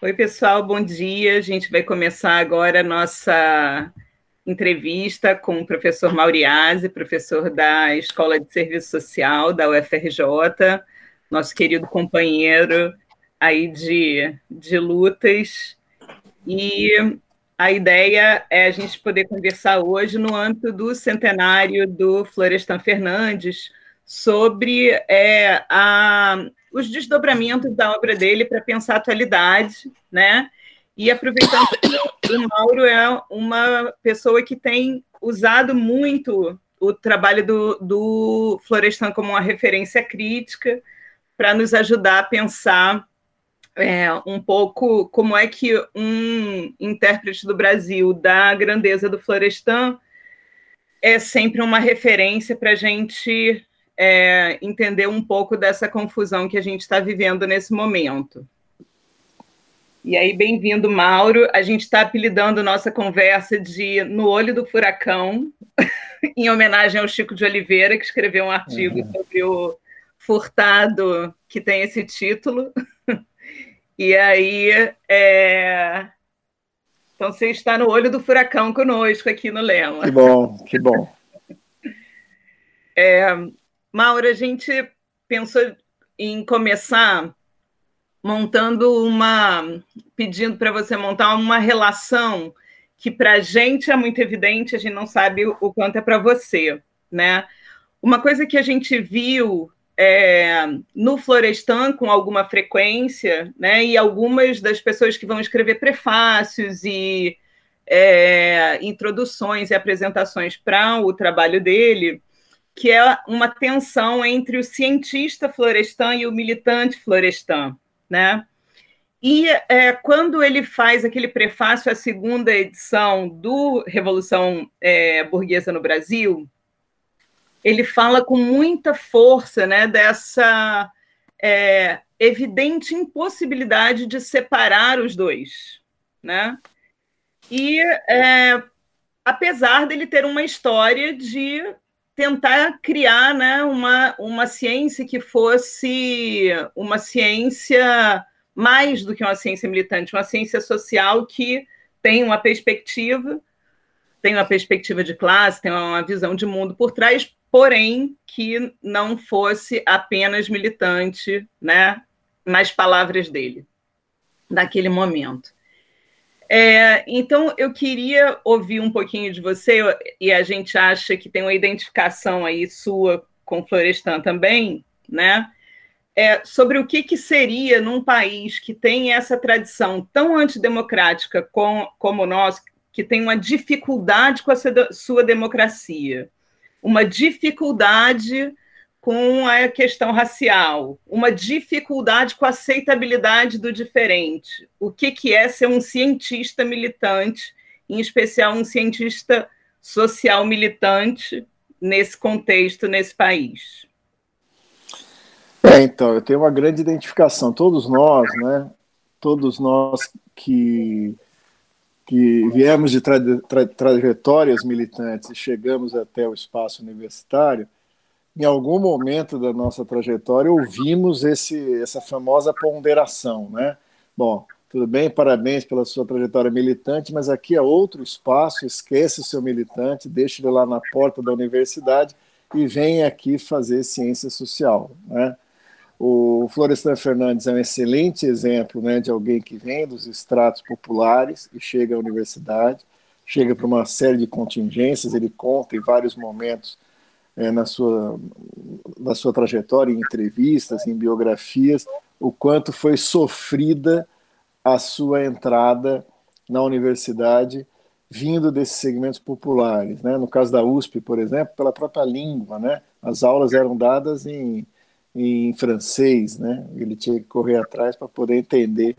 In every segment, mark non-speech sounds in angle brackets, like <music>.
Oi, pessoal, bom dia. A gente vai começar agora a nossa entrevista com o professor Mauriase, professor da Escola de Serviço Social da UFRJ, nosso querido companheiro aí de, de lutas. E a ideia é a gente poder conversar hoje no âmbito do centenário do Florestan Fernandes sobre é, a, os desdobramentos da obra dele para pensar a atualidade, né? E aproveitando que o Mauro é uma pessoa que tem usado muito o trabalho do, do Florestan como uma referência crítica para nos ajudar a pensar é, um pouco como é que um intérprete do Brasil da grandeza do Florestan é sempre uma referência para a gente é, entender um pouco dessa confusão que a gente está vivendo nesse momento. E aí, bem-vindo, Mauro. A gente está apelidando nossa conversa de No Olho do Furacão, <laughs> em homenagem ao Chico de Oliveira, que escreveu um artigo uhum. sobre o Furtado, que tem esse título. <laughs> E aí, é... então você está no olho do furacão conosco aqui no Lema. Que bom, que bom. <laughs> É, Maura, a gente pensou em começar montando uma. pedindo para você montar uma relação que para a gente é muito evidente, a gente não sabe o quanto é para você, né? Uma coisa que a gente viu é, no Florestan com alguma frequência, né? E algumas das pessoas que vão escrever prefácios e é, introduções e apresentações para o trabalho dele que é uma tensão entre o cientista florestan e o militante florestan, né? E é, quando ele faz aquele prefácio à segunda edição do Revolução é, Burguesa no Brasil, ele fala com muita força né, dessa é, evidente impossibilidade de separar os dois. Né? E é, apesar dele ter uma história de tentar criar né, uma, uma ciência que fosse uma ciência mais do que uma ciência militante, uma ciência social que tem uma perspectiva, tem uma perspectiva de classe, tem uma visão de mundo por trás, porém que não fosse apenas militante, né, nas palavras dele, naquele momento. É, então, eu queria ouvir um pouquinho de você, e a gente acha que tem uma identificação aí sua com Florestan também, né? É, sobre o que, que seria num país que tem essa tradição tão antidemocrática com, como o nosso, que tem uma dificuldade com a sua democracia, uma dificuldade com a questão racial, uma dificuldade com a aceitabilidade do diferente. O que, que é ser um cientista militante, em especial um cientista social militante nesse contexto, nesse país? É, então, eu tenho uma grande identificação. Todos nós, né? Todos nós que, que viemos de tra tra trajetórias militantes e chegamos até o espaço universitário, em algum momento da nossa trajetória, ouvimos esse, essa famosa ponderação, né? Bom, tudo bem, parabéns pela sua trajetória militante, mas aqui é outro espaço, esquece o seu militante, deixe ele lá na porta da universidade e vem aqui fazer ciência social, né? O Florestan Fernandes é um excelente exemplo né, de alguém que vem dos estratos populares e chega à universidade, chega para uma série de contingências, ele conta em vários momentos é, na, sua, na sua trajetória, em entrevistas, em biografias, o quanto foi sofrida a sua entrada na universidade vindo desses segmentos populares. Né? No caso da USP, por exemplo, pela própria língua. Né? As aulas eram dadas em, em francês, né? ele tinha que correr atrás para poder entender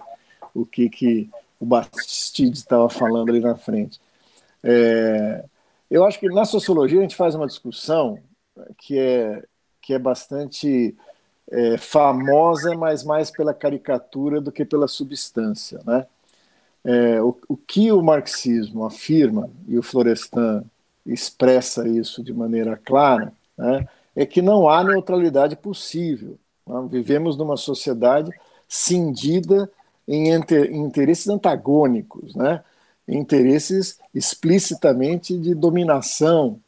o que, que o Bastide estava falando ali na frente. É, eu acho que na sociologia a gente faz uma discussão que é, que é bastante é, famosa, mas mais pela caricatura do que pela substância. Né? É, o, o que o marxismo afirma, e o Florestan expressa isso de maneira clara, né, é que não há neutralidade possível. Né? Vivemos numa sociedade cindida em, inter, em interesses antagônicos, né? interesses explicitamente de dominação,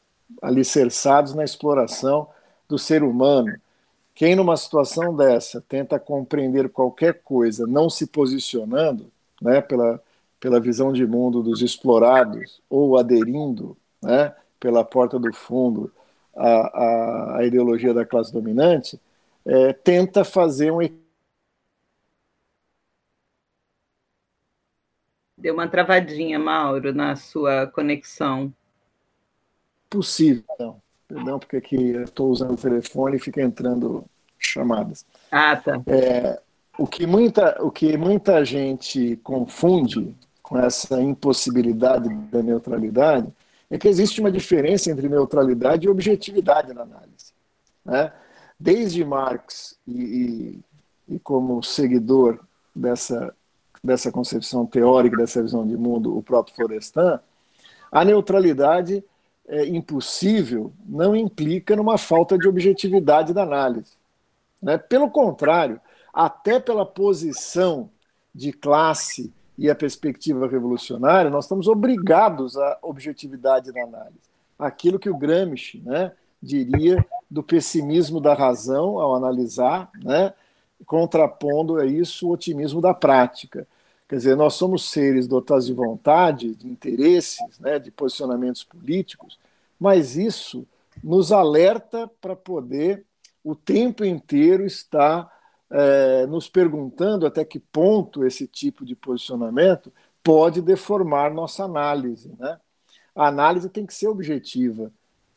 alicerçados na exploração do ser humano. Quem, numa situação dessa, tenta compreender qualquer coisa não se posicionando né, pela, pela visão de mundo dos explorados ou aderindo né, pela porta do fundo à, à, ideologia da classe dominante, é, tenta fazer um Deu uma travadinha, Mauro, na sua conexão. Possível, não. Perdão, porque aqui eu estou usando o telefone e fica entrando chamadas. Ah, tá. É, o, que muita, o que muita gente confunde com essa impossibilidade da neutralidade é que existe uma diferença entre neutralidade e objetividade na análise. Né? Desde Marx e, e, e como seguidor dessa dessa concepção teórica, dessa visão de mundo, o próprio Florestan, a neutralidade é, impossível não implica numa falta de objetividade da análise. Né? Pelo contrário, até pela posição de classe e a perspectiva revolucionária, nós estamos obrigados à objetividade da análise. Aquilo que o Gramsci né, diria do pessimismo da razão ao analisar, né, contrapondo a isso o otimismo da prática. Quer dizer, nós somos seres dotados de vontade, de interesses, né, de posicionamentos políticos, mas isso nos alerta para poder o tempo inteiro estar é, nos perguntando até que ponto esse tipo de posicionamento pode deformar nossa análise. Né? A análise tem que ser objetiva.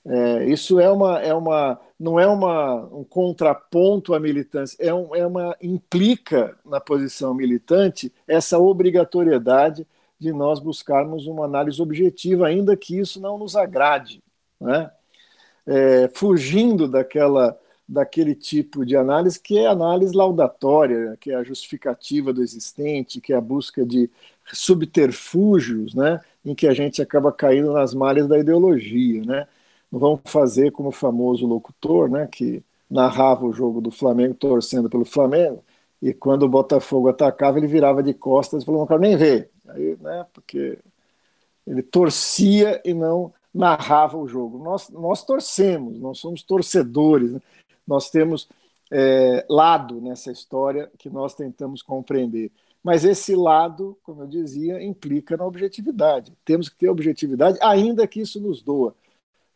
É, isso é uma, é uma, não é uma, um contraponto à militância, é, um, é uma implica na posição militante essa obrigatoriedade de nós buscarmos uma análise objetiva, ainda que isso não nos agrade, né? É, fugindo daquela daquele tipo de análise que é análise laudatória, que é a justificativa do existente, que é a busca de subterfúgios, né, em que a gente acaba caindo nas malhas da ideologia, né? Não vamos fazer como o famoso locutor, né, que narrava o jogo do Flamengo torcendo pelo Flamengo, e quando o Botafogo atacava, ele virava de costas e falou: Não quero nem ver. Aí, né, porque ele torcia e não narrava o jogo. Nós, nós torcemos, nós somos torcedores, né? nós temos é, lado nessa história que nós tentamos compreender. Mas esse lado, como eu dizia, implica na objetividade. Temos que ter objetividade, ainda que isso nos doa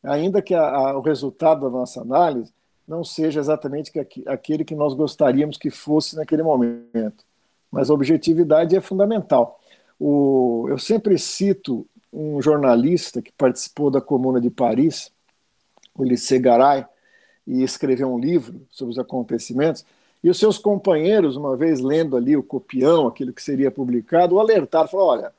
ainda que a, a, o resultado da nossa análise não seja exatamente que, aquele que nós gostaríamos que fosse naquele momento. Mas a objetividade é fundamental. O, eu sempre cito um jornalista que participou da Comuna de Paris, o Lycée Garay, e escreveu um livro sobre os acontecimentos. E os seus companheiros, uma vez lendo ali o copião, aquilo que seria publicado, o alertaram, falaram, olha,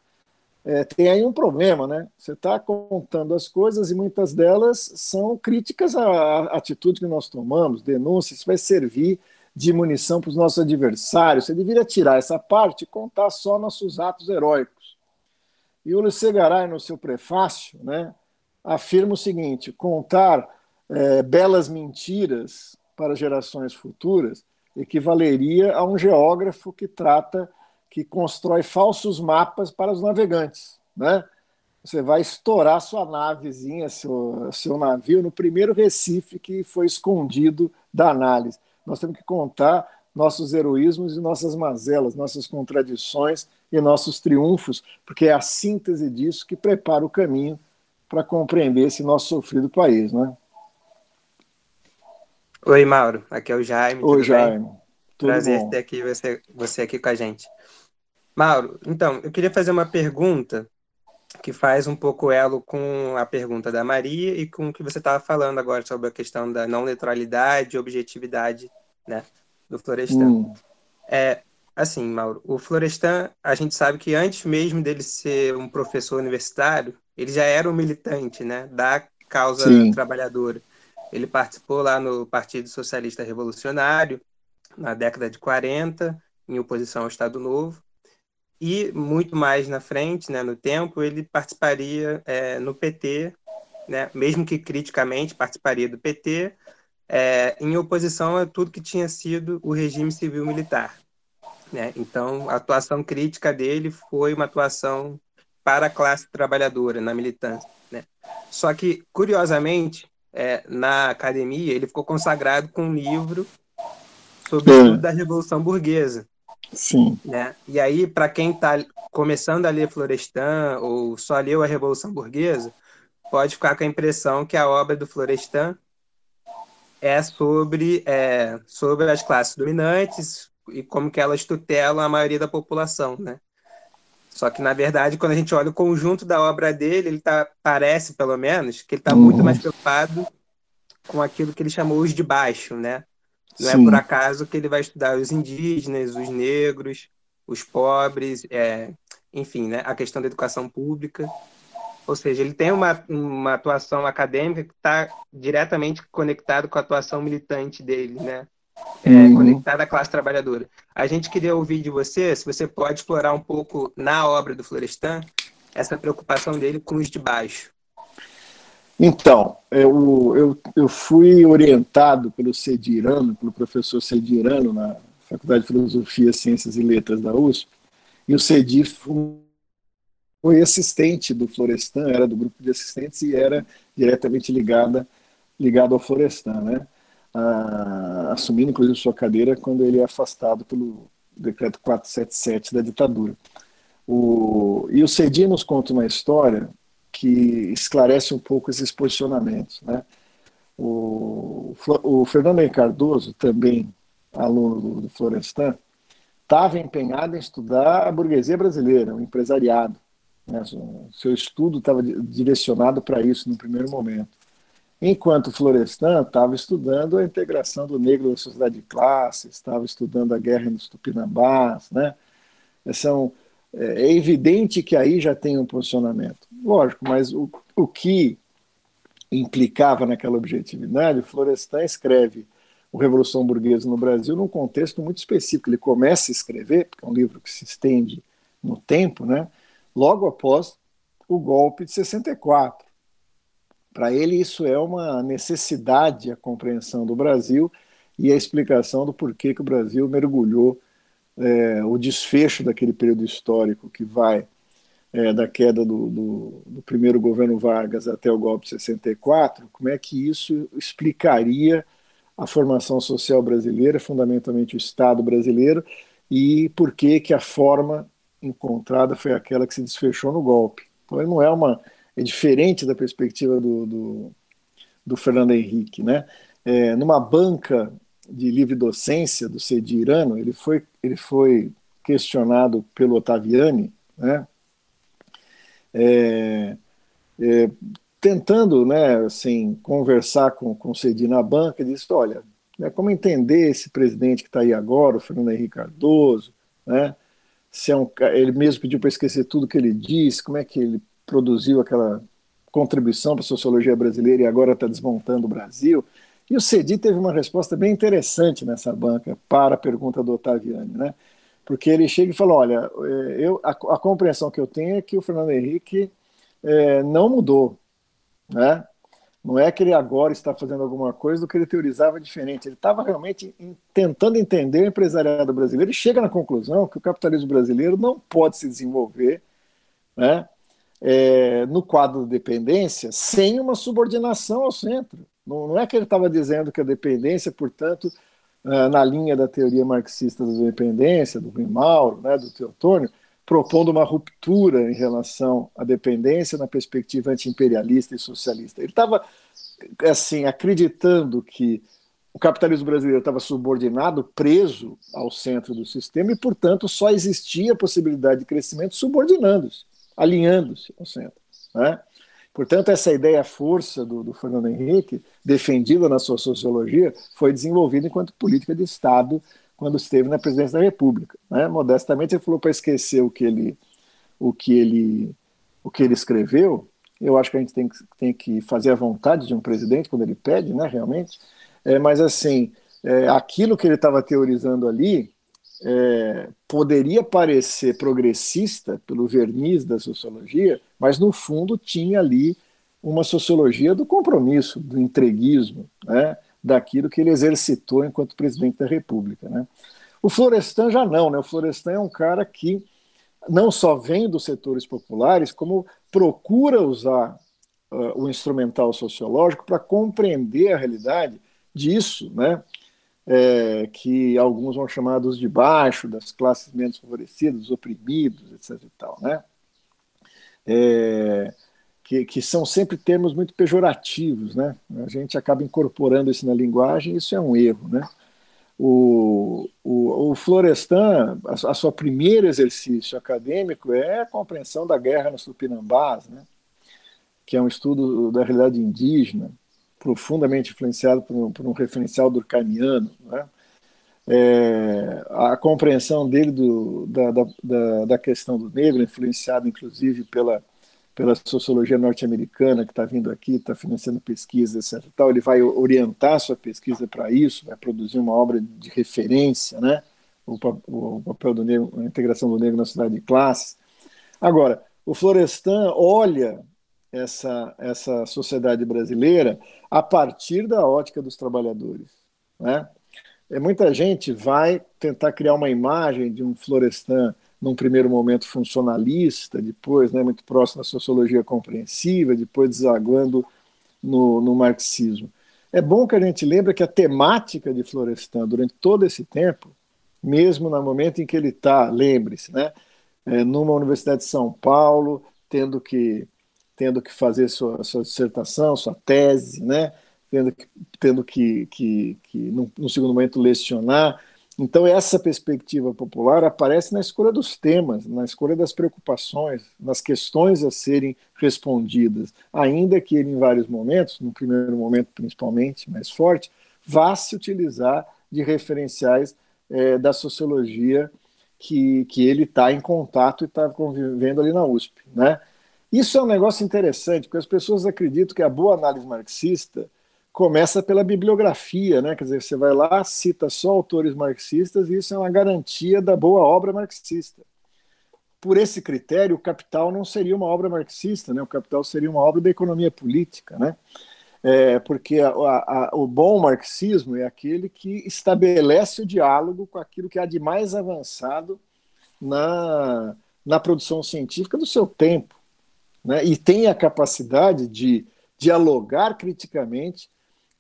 é, tem aí um problema, né? Você está contando as coisas e muitas delas são críticas à atitude que nós tomamos, denúncias, vai servir de munição para os nossos adversários. Você deveria tirar essa parte e contar só nossos atos heróicos. E o Luiz Garay, no seu prefácio, né, afirma o seguinte: contar é, belas mentiras para gerações futuras equivaleria a um geógrafo que trata que constrói falsos mapas para os navegantes, né? Você vai estourar sua navezinha, seu, seu navio, no primeiro recife que foi escondido da análise. Nós temos que contar nossos heroísmos e nossas mazelas, nossas contradições e nossos triunfos, porque é a síntese disso que prepara o caminho para compreender esse nosso sofrido país, né? Oi, Mauro. Aqui é o Jaime. Oi, Jaime. Tudo Prazer bom? ter aqui você, você aqui com a gente. Mauro, então, eu queria fazer uma pergunta que faz um pouco elo com a pergunta da Maria e com o que você estava falando agora sobre a questão da não neutralidade e objetividade né, do Florestan. Hum. É, assim, Mauro, o Florestan, a gente sabe que antes mesmo dele ser um professor universitário, ele já era um militante né, da causa Sim. trabalhadora. Ele participou lá no Partido Socialista Revolucionário, na década de 40, em oposição ao Estado Novo, e muito mais na frente, né, no tempo, ele participaria é, no PT, né, mesmo que criticamente participaria do PT, é, em oposição a tudo que tinha sido o regime civil-militar. Né? Então, a atuação crítica dele foi uma atuação para a classe trabalhadora, na militância. Né? Só que, curiosamente, é, na academia, ele ficou consagrado com um livro sobre o é. da Revolução Burguesa. Sim. Né? E aí, para quem está começando a ler Florestan ou só leu a Revolução Burguesa, pode ficar com a impressão que a obra do Florestan é sobre, é, sobre as classes dominantes e como que elas tutelam a maioria da população, né? Só que, na verdade, quando a gente olha o conjunto da obra dele, ele tá, parece, pelo menos, que ele está uhum. muito mais preocupado com aquilo que ele chamou os de baixo, né? Não Sim. é por acaso que ele vai estudar os indígenas, os negros, os pobres, é, enfim, né? a questão da educação pública. Ou seja, ele tem uma, uma atuação acadêmica que está diretamente conectado com a atuação militante dele, né? É, uhum. conectada à classe trabalhadora. A gente queria ouvir de você, se você pode explorar um pouco na obra do Florestan essa preocupação dele com os de baixo. Então, eu, eu, eu fui orientado pelo Cedirano, pelo professor Cedirano, na Faculdade de Filosofia, Ciências e Letras da USP, e o Cedir foi assistente do Florestan, era do grupo de assistentes e era diretamente ligada, ligado ao Florestan, né? Ah, assumindo inclusive sua cadeira quando ele é afastado pelo decreto 477 da ditadura. O, e o Cedir nos conta uma história que esclarece um pouco esses posicionamentos. Né? O, o Fernando Cardoso, também aluno do, do Florestan, estava empenhado em estudar a burguesia brasileira, o empresariado. Né? Seu estudo estava direcionado para isso no primeiro momento. Enquanto Florestan estava estudando a integração do negro na sociedade de classes, estava estudando a guerra nos Tupinambás, né? São, é, é evidente que aí já tem um posicionamento. Lógico, mas o, o que implicava naquela objetividade, Florestan escreve o Revolução Burguesa no Brasil num contexto muito específico. Ele começa a escrever, porque é um livro que se estende no tempo, né? logo após o golpe de 64. Para ele, isso é uma necessidade, a compreensão do Brasil e a explicação do porquê que o Brasil mergulhou é, o desfecho daquele período histórico que vai é, da queda do, do, do, primeiro governo Vargas até o golpe de 64, como é que isso explicaria a formação social brasileira, fundamentalmente o Estado brasileiro, e por que que a forma encontrada foi aquela que se desfechou no golpe. Então ele não é uma é diferente da perspectiva do, do, do Fernando Henrique, né? É, numa banca de livre docência do Cedirano, ele foi ele foi questionado pelo Ottaviani, né? É, é, tentando, né, assim, conversar com, com o Cedi na banca, disse, olha, né, como entender esse presidente que está aí agora, o Fernando Henrique Cardoso, né, se é um, ele mesmo pediu para esquecer tudo que ele disse, como é que ele produziu aquela contribuição para a sociologia brasileira e agora está desmontando o Brasil. E o Cedi teve uma resposta bem interessante nessa banca para a pergunta do Ottaviani, né? Porque ele chega e fala: olha, é, eu, a, a compreensão que eu tenho é que o Fernando Henrique é, não mudou, né? Não é que ele agora está fazendo alguma coisa do que ele teorizava diferente. Ele estava realmente tentando entender o empresariado brasileiro e chega na conclusão que o capitalismo brasileiro não pode se desenvolver né, é, no quadro de dependência sem uma subordinação ao centro. Não, não é que ele estava dizendo que a dependência, portanto, na linha da teoria marxista da dependência, do Rui Mauro, né, do Teotônio, propondo uma ruptura em relação à dependência na perspectiva antiimperialista e socialista. Ele estava assim acreditando que o capitalismo brasileiro estava subordinado, preso ao centro do sistema e, portanto, só existia a possibilidade de crescimento subordinando-se, alinhando-se ao centro. Né? Portanto, essa ideia força do, do, Fernando Henrique, defendida na sua sociologia, foi desenvolvida enquanto política de Estado quando esteve na presidência da República. Né? Modestamente, ele falou para esquecer o que ele, o que ele, o que ele escreveu. Eu acho que a gente tem que, tem que fazer a vontade de um presidente quando ele pede, né, realmente. É, mas, assim, é, aquilo que ele estava teorizando ali é, poderia parecer progressista pelo verniz da sociologia, mas, no fundo, tinha ali uma sociologia do compromisso, do entreguismo, né? daquilo que ele exercitou enquanto presidente da República. Né? O Florestan já não, né? O Florestan é um cara que não só vem dos setores populares, como procura usar uh, o instrumental sociológico para compreender a realidade disso, né? É, que alguns vão chamados de baixo, das classes menos favorecidas, oprimidos, etc. E tal, né? É, que, que, são sempre termos muito pejorativos, né? A gente acaba incorporando isso na linguagem, isso é um erro, né? O, o, o Florestan, a, a sua primeiro exercício acadêmico é a compreensão da guerra nos Tupinambás, né? que é um estudo da realidade indígena, profundamente influenciado por um, por um referencial durkheimiano. Né? É, a compreensão dele do, da, da, da, questão do negro, influenciada inclusive pela, pela sociologia norte-americana que está vindo aqui, está financiando pesquisas, etc. Tal, ele vai orientar sua pesquisa para isso, vai produzir uma obra de referência, né? o, o papel do negro, a integração do negro na sociedade de classes. Agora, o Florestan olha essa, essa sociedade brasileira a partir da ótica dos trabalhadores. Né? É, muita gente vai tentar criar uma imagem de um Florestan num primeiro momento funcionalista, depois né, muito próximo à sociologia compreensiva, depois desaguando no, no marxismo. É bom que a gente lembre que a temática de Florestan durante todo esse tempo, mesmo no momento em que ele está, lembre-se, né, é, numa universidade de São Paulo, tendo que tendo que fazer sua, sua dissertação, sua tese, né? tendo que, tendo que, que, que no, segundo momento, lecionar. Então, essa perspectiva popular aparece na escolha dos temas, na escolha das preocupações, nas questões a serem respondidas, ainda que ele, em vários momentos, no primeiro momento principalmente, mais forte, vá se utilizar de referenciais é, da sociologia que, que ele está em contato e está convivendo ali na USP. Né? Isso é um negócio interessante, porque as pessoas acreditam que a boa análise marxista começa pela bibliografia, né? Quer dizer, você vai lá, cita só autores marxistas e isso é uma garantia da boa obra marxista. Por esse critério, o Capital não seria uma obra marxista, né? O Capital seria uma obra da economia política, né? É, porque a, a, o bom marxismo é aquele que estabelece o diálogo com aquilo que há de mais avançado na, na produção científica do seu tempo né, e tem a capacidade de dialogar criticamente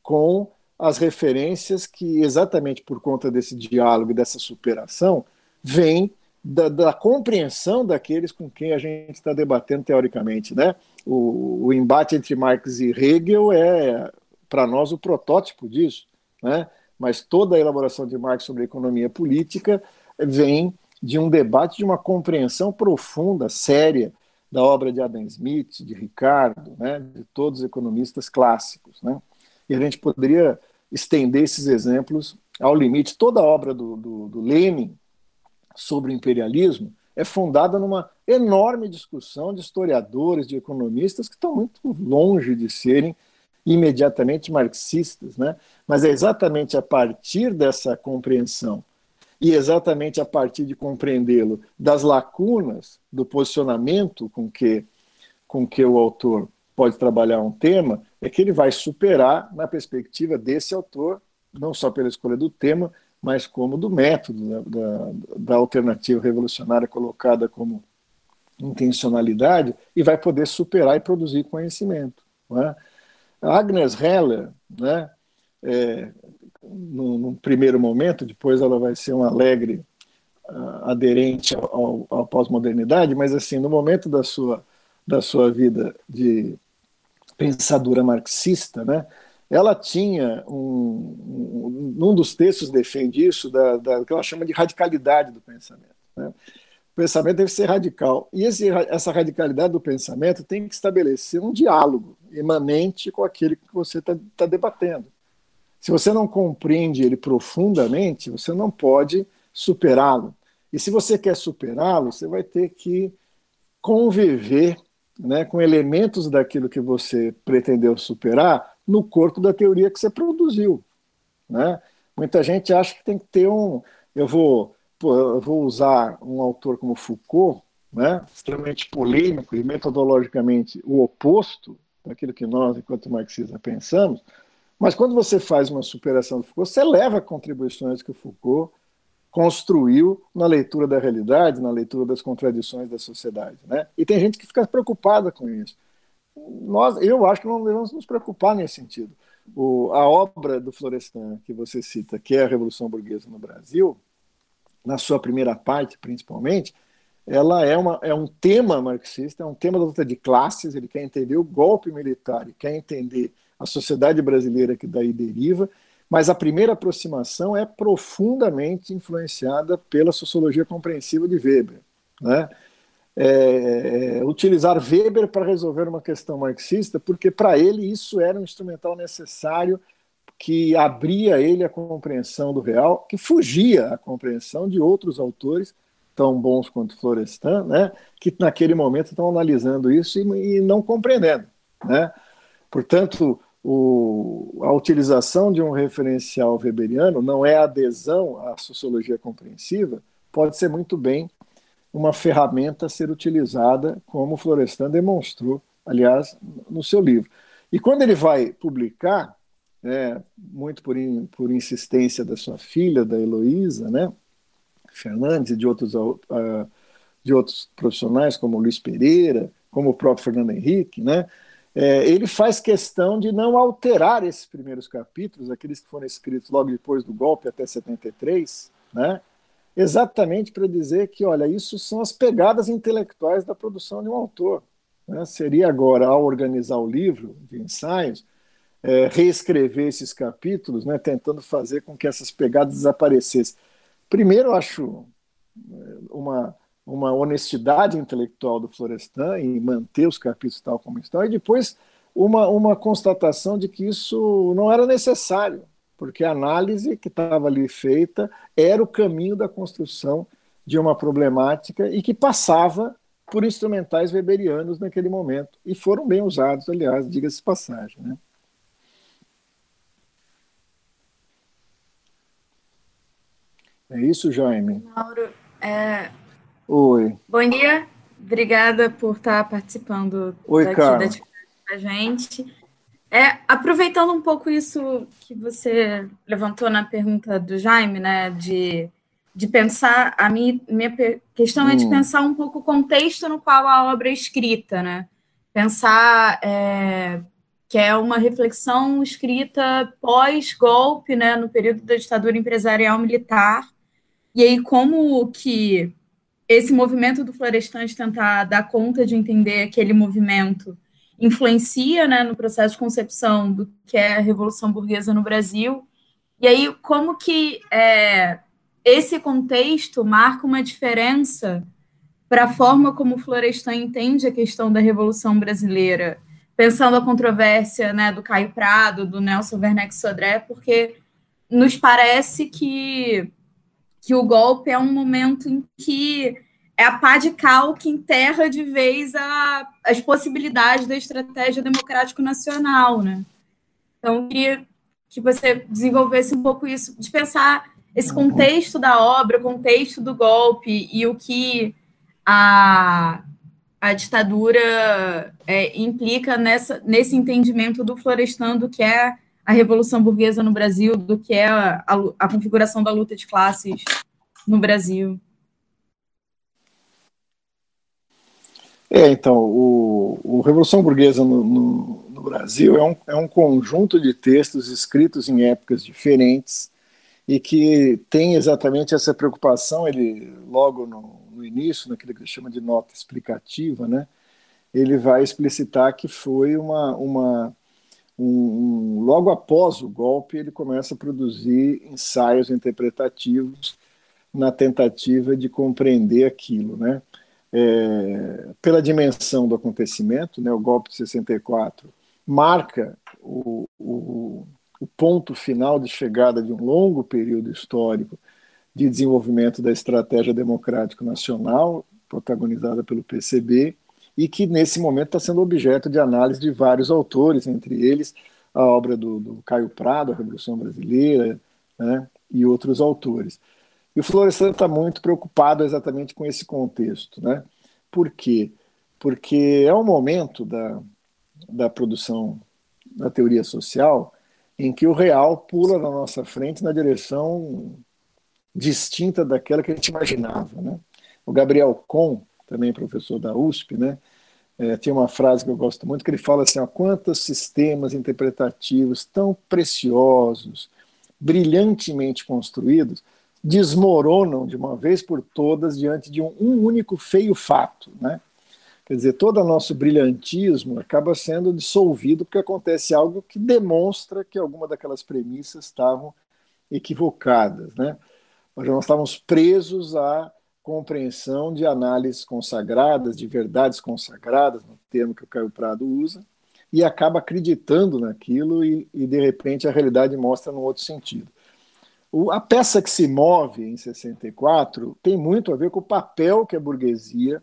com as referências que, exatamente por conta desse diálogo e dessa superação, vêm da, da, compreensão daqueles com quem a gente está debatendo teoricamente. Né? O, o, embate entre Marx e Hegel é, para nós, o protótipo disso. Né? Mas toda a elaboração de Marx sobre economia política vem de um debate, de uma compreensão profunda, séria, da obra de Adam Smith, de Ricardo, né, de todos os economistas clássicos. Né? E a gente poderia estender esses exemplos ao limite. Toda a obra do, do, do Lenin sobre o imperialismo é fundada numa enorme discussão de historiadores, de economistas que estão muito longe de serem imediatamente marxistas, né? Mas é exatamente a partir dessa compreensão e exatamente a partir de compreendê-lo das lacunas do posicionamento com que, com que o autor pode trabalhar um tema, é que ele vai superar na perspectiva desse autor, não só pela escolha do tema, mas como do método, da, da, alternativa revolucionária colocada como intencionalidade, e vai poder superar e produzir conhecimento. Né? Agnes Heller, né, é, num, primeiro momento, depois ela vai ser um alegre uh, aderente ao, pós-modernidade, mas assim, no momento da sua, da sua vida de pensadora marxista, né, ela tinha um, um, um dos textos defende isso da, da que ela chama de radicalidade do pensamento. Né? O pensamento deve ser radical e esse, essa radicalidade do pensamento tem que estabelecer um diálogo imanente com aquele que você está tá debatendo. Se você não compreende ele profundamente, você não pode superá-lo. E se você quer superá-lo, você vai ter que conviver né, com elementos daquilo que você pretendeu superar no corpo da teoria que você produziu. Né? Muita gente acha que tem que ter um. Eu vou, eu vou usar um autor como Foucault, né, extremamente polêmico e metodologicamente o oposto daquilo que nós, enquanto marxistas, pensamos mas quando você faz uma superação do Foucault, você leva contribuições que o Foucault construiu na leitura da realidade, na leitura das contradições da sociedade. Né? E tem gente que fica preocupada com isso. Nós, eu acho que não devemos nos preocupar nesse sentido. O, a obra do Florestan que você cita, que é a Revolução Burguesa no Brasil, na sua primeira parte, principalmente, ela é, uma, é um tema marxista, é um tema da luta de classes, ele quer entender o golpe militar, ele quer entender a sociedade brasileira que daí deriva, mas a primeira aproximação é profundamente influenciada pela sociologia compreensiva de Weber. Né? É, é, utilizar Weber para resolver uma questão marxista, porque para ele isso era um instrumental necessário que abria ele a compreensão do real, que fugia à compreensão de outros autores tão bons quanto Florestan, né, que naquele momento estão analisando isso e, e não compreendendo. Né? Portanto, o, a utilização de um referencial weberiano não é adesão à sociologia compreensiva, pode ser muito bem uma ferramenta a ser utilizada, como Florestan demonstrou, aliás, no seu livro. E quando ele vai publicar, é, muito por, in, por insistência da sua filha, da Heloísa, né, Fernandes e de outros, uh, de outros profissionais, como Luiz Pereira, como o próprio Fernando Henrique, né, é, ele faz questão de não alterar esses primeiros capítulos, aqueles que foram escritos logo depois do golpe até 73, né, exatamente para dizer que, olha, isso são as pegadas intelectuais da produção de um autor. Né? Seria agora, ao organizar o livro de ensaios, é, reescrever esses capítulos, né, tentando fazer com que essas pegadas desaparecessem. Primeiro, eu acho é, uma, uma honestidade intelectual do Florestan em manter os capítulos tal como estão, e depois uma, uma constatação de que isso não era necessário, porque a análise que estava ali feita era o caminho da construção de uma problemática e que passava por instrumentais weberianos naquele momento, e foram bem usados, aliás, diga-se passagem. Né? É isso, Jaime? Mauro, é... Oi. Bom dia, obrigada por estar participando Oi, daqui cara. da atividade com a gente. É, aproveitando um pouco isso que você levantou na pergunta do Jaime, né, de, de pensar, a minha, minha questão hum. é de hum. pensar um pouco o contexto no qual a obra é escrita, né? Pensar é, que é uma reflexão escrita pós-golpe, né, no período da ditadura empresarial militar, e aí como que esse movimento do Florestan de tentar dar conta de entender aquele movimento influencia né, no processo de concepção do que é a Revolução Burguesa no Brasil, e aí como que é, esse contexto marca uma diferença para a forma como o Florestan entende a questão da Revolução Brasileira, pensando a controvérsia né, do Caio Prado, do Nelson Werneck Sodré, porque nos parece que, que o golpe é um momento em que é a pá de cal que enterra de vez a, as possibilidades da estratégia democrático nacional, né? Então, eu queria que você desenvolvesse um pouco isso, de pensar esse contexto da obra, o contexto do golpe e o que a, a ditadura é, implica nessa, nesse entendimento do Florestan do que é a Revolução Burguesa no Brasil, do que é a, a, configuração da luta de classes no Brasil. É, então, o, o Revolução Burguesa no, no, no, Brasil é um, é um conjunto de textos escritos em épocas diferentes e que tem exatamente essa preocupação, ele logo no, no início, naquilo que ele chama de nota explicativa, né, ele vai explicitar que foi uma, uma um, um, logo após o golpe ele começa a produzir ensaios interpretativos na tentativa de compreender aquilo, né? É, pela dimensão do acontecimento, né? O golpe de 64 marca o, o, o ponto final de chegada de um longo período histórico de desenvolvimento da estratégia democrática nacional, protagonizada pelo PCB, e que nesse momento está sendo objeto de análise de vários autores, entre eles a obra do, do Caio Prado, A Revolução Brasileira, né, e outros autores. E o Florestan está muito preocupado exatamente com esse contexto. Né? Por quê? Porque é um momento da, da produção da teoria social em que o real pula na nossa frente na direção distinta daquela que a gente imaginava. Né? O Gabriel Kohn, também professor da USP, né, é, tem uma frase que eu gosto muito, que ele fala assim, ó, quantos sistemas interpretativos tão preciosos, brilhantemente construídos, desmoronam de uma vez por todas diante de um, um único feio fato, né? Quer dizer, todo o nosso brilhantismo acaba sendo dissolvido porque acontece algo que demonstra que alguma daquelas premissas estavam equivocadas. Né? Nós estávamos presos à compreensão de análises consagradas, de verdades consagradas, no termo que o Caio Prado usa, e acaba acreditando naquilo e, e de repente a realidade mostra num outro sentido. O, a peça que se move em 64 tem muito a ver com o papel que a burguesia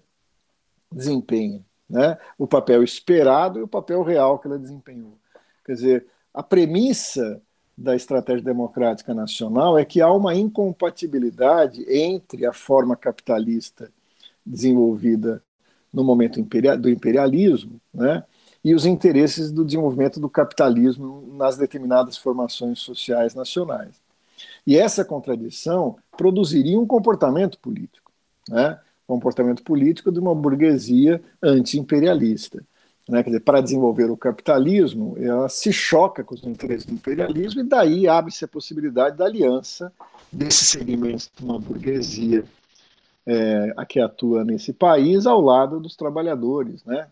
desempenha, né? o papel esperado e o papel real que ela desempenhou. Quer dizer, a premissa da estratégia democrática nacional é que há uma incompatibilidade entre a forma capitalista desenvolvida no momento do imperialismo né, e os interesses do desenvolvimento do capitalismo nas determinadas formações sociais nacionais. E essa contradição produziria um comportamento político. Né? comportamento político de uma burguesia anti-imperialista. Né? Dizer, para desenvolver o capitalismo, ela se choca com os interesses do imperialismo e daí abre-se a possibilidade da aliança desses segmentos de uma burguesia é, a que atua nesse país ao lado dos trabalhadores, né?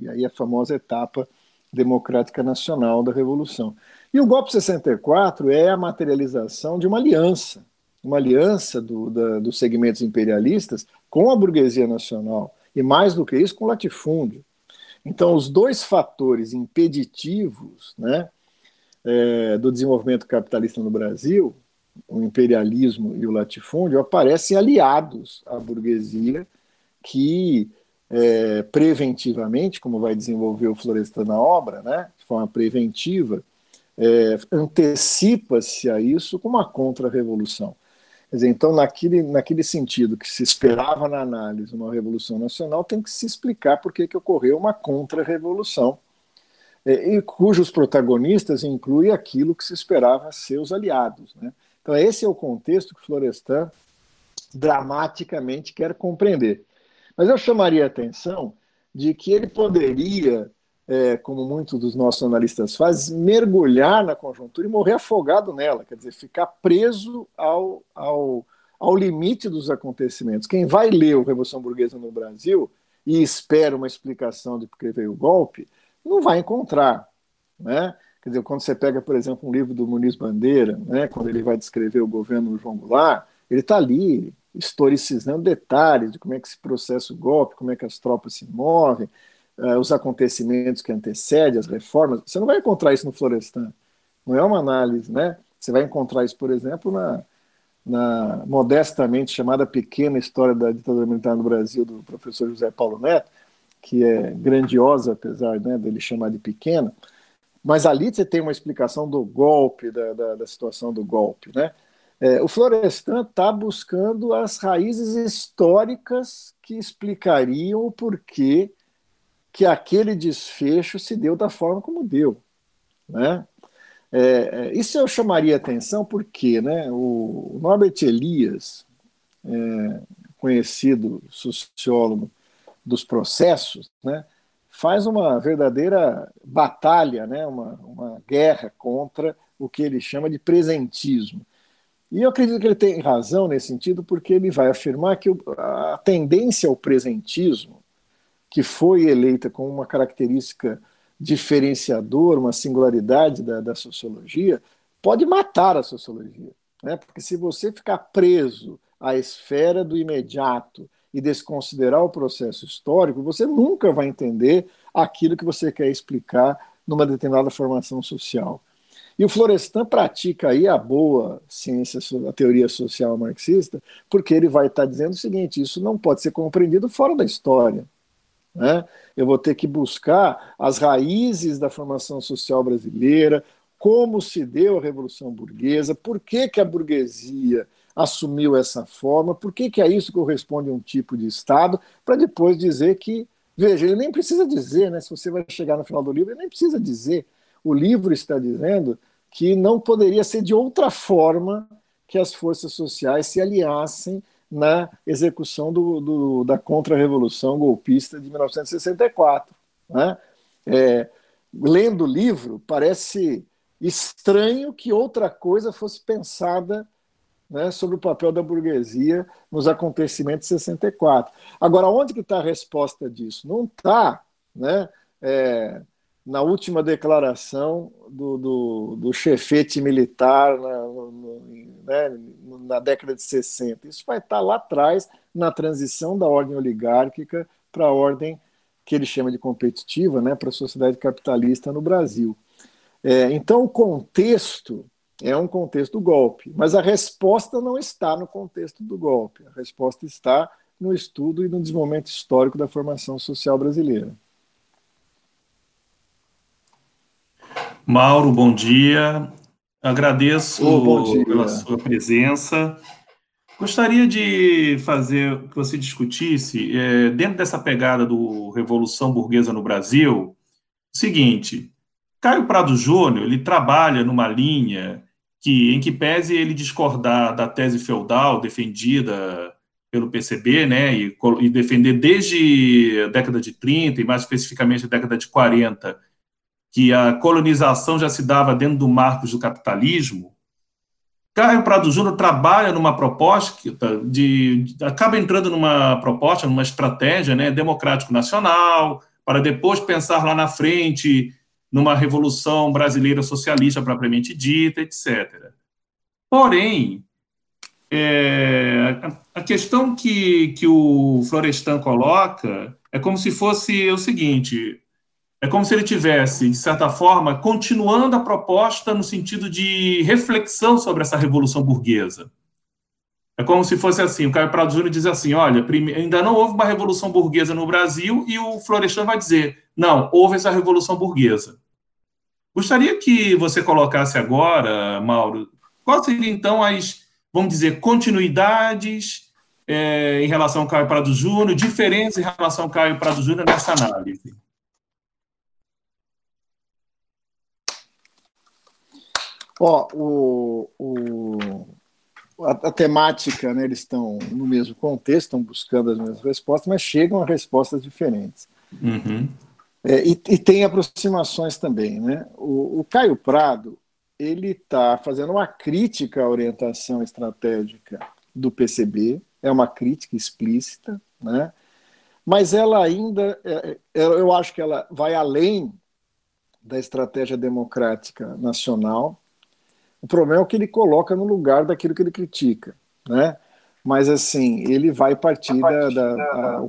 E aí a famosa etapa democrática nacional da revolução. E o golpe 64 é a materialização de uma aliança uma aliança do, da, dos segmentos imperialistas com a burguesia nacional, e mais do que isso, com o latifúndio. Então, os dois fatores impeditivos né, é, do desenvolvimento capitalista no Brasil, o imperialismo e o latifúndio, aparecem aliados à burguesia que é, preventivamente, como vai desenvolver o Florestan na obra, né, de forma preventiva, é, antecipa-se a isso com uma contra-revolução. Dizer, então, naquele, naquele sentido que se esperava na análise uma revolução nacional, tem que se explicar por que, ocorreu uma contra-revolução, é, e cujos protagonistas incluem aquilo que se esperava ser os aliados. Né? Então, esse é o contexto que Florestan dramaticamente quer compreender. Mas eu chamaria a atenção de que ele poderia é, como muitos dos nossos analistas fazem, mergulhar na conjuntura e morrer afogado nela, quer dizer, ficar preso ao, ao, ao limite dos acontecimentos. Quem vai ler o Revolução Burguesa no Brasil e espera uma explicação de por que veio o golpe, não vai encontrar. Né? Quer dizer, quando você pega, por exemplo, um livro do Muniz Bandeira, né, quando ele vai descrever o governo João Goulart, ele está ali historicizando detalhes de como é que se processa o golpe, como é que as tropas se movem, uh, os acontecimentos que antecedem as reformas, você não vai encontrar isso no Florestan. Não é uma análise, né? Você vai encontrar isso, por exemplo, na, na modestamente chamada Pequena História da Ditadura Militar no Brasil, do professor José Paulo Neto, que é grandiosa, apesar né, dele chamar de pequena, mas ali você tem uma explicação do golpe, da, da, da situação do golpe. Né? É, o Florestan está buscando as raízes históricas que explicariam o porquê que aquele desfecho se deu da forma como deu. Né? É, é, isso eu chamaria atenção porque né, o Norbert Elias, é, conhecido sociólogo dos processos, né, faz uma verdadeira batalha, né, uma, uma guerra contra o que ele chama de presentismo. E eu acredito que ele tem razão nesse sentido, porque ele vai afirmar que a tendência ao presentismo que foi eleita como uma característica diferenciadora, uma singularidade da, da sociologia, pode matar a sociologia. Né? Porque se você ficar preso à esfera do imediato e desconsiderar o processo histórico, você nunca vai entender aquilo que você quer explicar numa determinada formação social. E o Florestan pratica aí a boa ciência, a teoria social marxista, porque ele vai estar dizendo o seguinte: isso não pode ser compreendido fora da história. Né? Eu vou ter que buscar as raízes da formação social brasileira, como se deu a Revolução Burguesa, por que, que a burguesia assumiu essa forma, por que, que a isso corresponde um tipo de Estado, para depois dizer que, veja, ele nem precisa dizer, né, se você vai chegar no final do livro, ele nem precisa dizer. O livro está dizendo que não poderia ser de outra forma que as forças sociais se aliassem na execução do, do da contra-revolução golpista de 1964. Né? É, lendo o livro, parece estranho que outra coisa fosse pensada né, sobre o papel da burguesia nos acontecimentos de 64. Agora, onde que está a resposta disso? Não está né, é, na última declaração do, do, do chefete militar na, no, né, na década de 60. Isso vai estar lá atrás, na transição da ordem oligárquica para a ordem que ele chama de competitiva, né, para a sociedade capitalista no Brasil. É, então, o contexto é um contexto do golpe, mas a resposta não está no contexto do golpe, a resposta está no estudo e no desenvolvimento histórico da formação social brasileira. Mauro, bom dia. Agradeço oh, dia. pela sua presença. Gostaria de fazer que você discutisse, é, dentro dessa pegada do Revolução Burguesa no Brasil, o seguinte: Caio Prado Júnior ele trabalha numa linha que, em que pese ele discordar da tese feudal defendida pelo PCB, né, e, e, defender desde a década de 30 e mais especificamente a década de 40, que a colonização já se dava dentro do marcos do capitalismo, Caio Prado Júnior trabalha numa proposta de, de, acaba entrando numa proposta, numa estratégia, né, democrático nacional, para depois pensar lá na frente numa revolução brasileira socialista propriamente dita, etc. Porém, é, a questão que, que o Florestan coloca é como se fosse o seguinte: é como se ele tivesse, de certa forma, continuando a proposta no sentido de reflexão sobre essa revolução burguesa. É como se fosse assim, o Caio Prado Júnior diz assim, olha, ainda não houve uma revolução burguesa no Brasil, e o Florestan vai dizer, não, houve essa revolução burguesa. Gostaria que você colocasse agora, Mauro, quais seriam então as, vamos dizer, continuidades é, em relação ao Caio Prado Júnior, diferenças em relação ao Caio Prado Júnior nessa análise? Ó, o, o, a, a, temática, né, eles estão no mesmo contexto, estão buscando as mesmas respostas, mas chegam a respostas diferentes. Uhum. É, e, e, tem aproximações também. Né? O, o Caio Prado ele está fazendo uma crítica à orientação estratégica do PCB, é uma crítica explícita, né? mas ela ainda, é, é, eu acho que ela vai além da estratégia democrática nacional. O problema é o que ele coloca no lugar daquilo que ele critica, né? Mas assim, ele vai partir, da, da, da,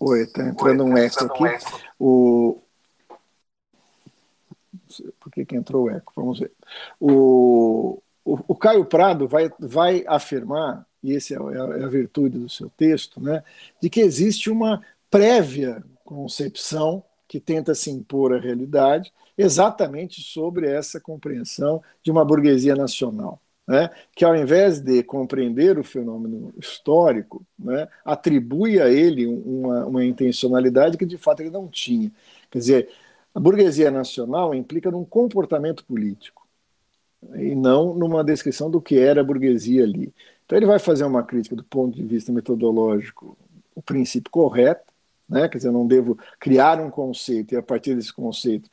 Oi, está entrando um eco aqui. O... Por que, que entrou o eco? Vamos ver. O, o, o Caio Prado vai, vai afirmar, e essa é, é a virtude do seu texto, né, de que existe uma prévia concepção que tenta se impor à realidade exatamente sobre essa compreensão de uma burguesia nacional né, que ao invés de compreender o fenômeno histórico, né, atribui a ele uma, uma intencionalidade que de fato ele não tinha. Quer dizer, a burguesia nacional implica num comportamento político e não numa descrição do que era a burguesia ali. Então ele vai fazer uma crítica do ponto de vista metodológico, o princípio correto, né? quer dizer, eu não devo criar um conceito e a partir desse conceito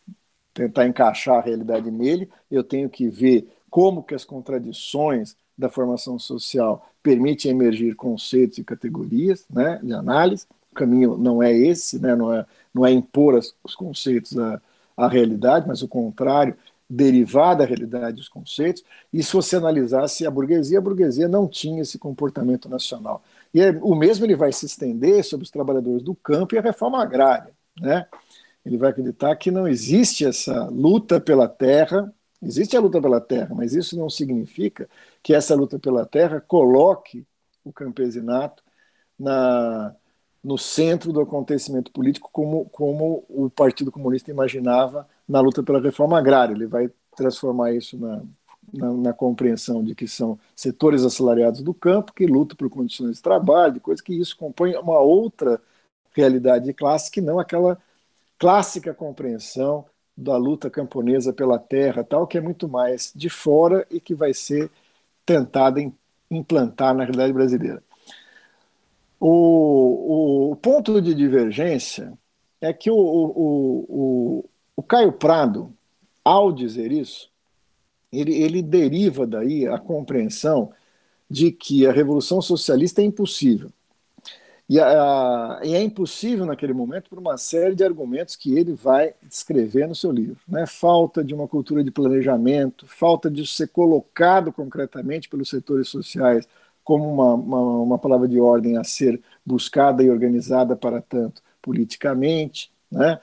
tentar encaixar a realidade nele, eu tenho que ver como que as contradições da formação social permitem emergir conceitos e categorias né, de análise. O caminho não é esse, né, não, é, não é impor as, os conceitos à, à realidade, mas o contrário, derivar da realidade dos conceitos. E se você analisasse a burguesia, a burguesia não tinha esse comportamento nacional. E é, o mesmo ele vai se estender sobre os trabalhadores do campo e a reforma agrária. Né? Ele vai acreditar que não existe essa luta pela terra Existe a luta pela terra, mas isso não significa que essa luta pela terra coloque o campesinato na, no centro do acontecimento político, como, como o Partido Comunista imaginava na luta pela reforma agrária. Ele vai transformar isso na, na, na, compreensão de que são setores assalariados do campo que lutam por condições de trabalho, coisa que isso compõe uma outra realidade de classe que não aquela clássica compreensão da luta camponesa pela terra, tal, que é muito mais de fora e que vai ser tentada implantar na realidade brasileira. O, o, ponto de divergência é que o, o, o, o Caio Prado, ao dizer isso, ele, ele deriva daí a compreensão de que a revolução socialista é impossível. E, a, e, é impossível naquele momento por uma série de argumentos que ele vai descrever no seu livro. Né? Falta de uma cultura de planejamento, falta de ser colocado concretamente pelos setores sociais como uma, uma, uma palavra de ordem a ser buscada e organizada para tanto politicamente. Né?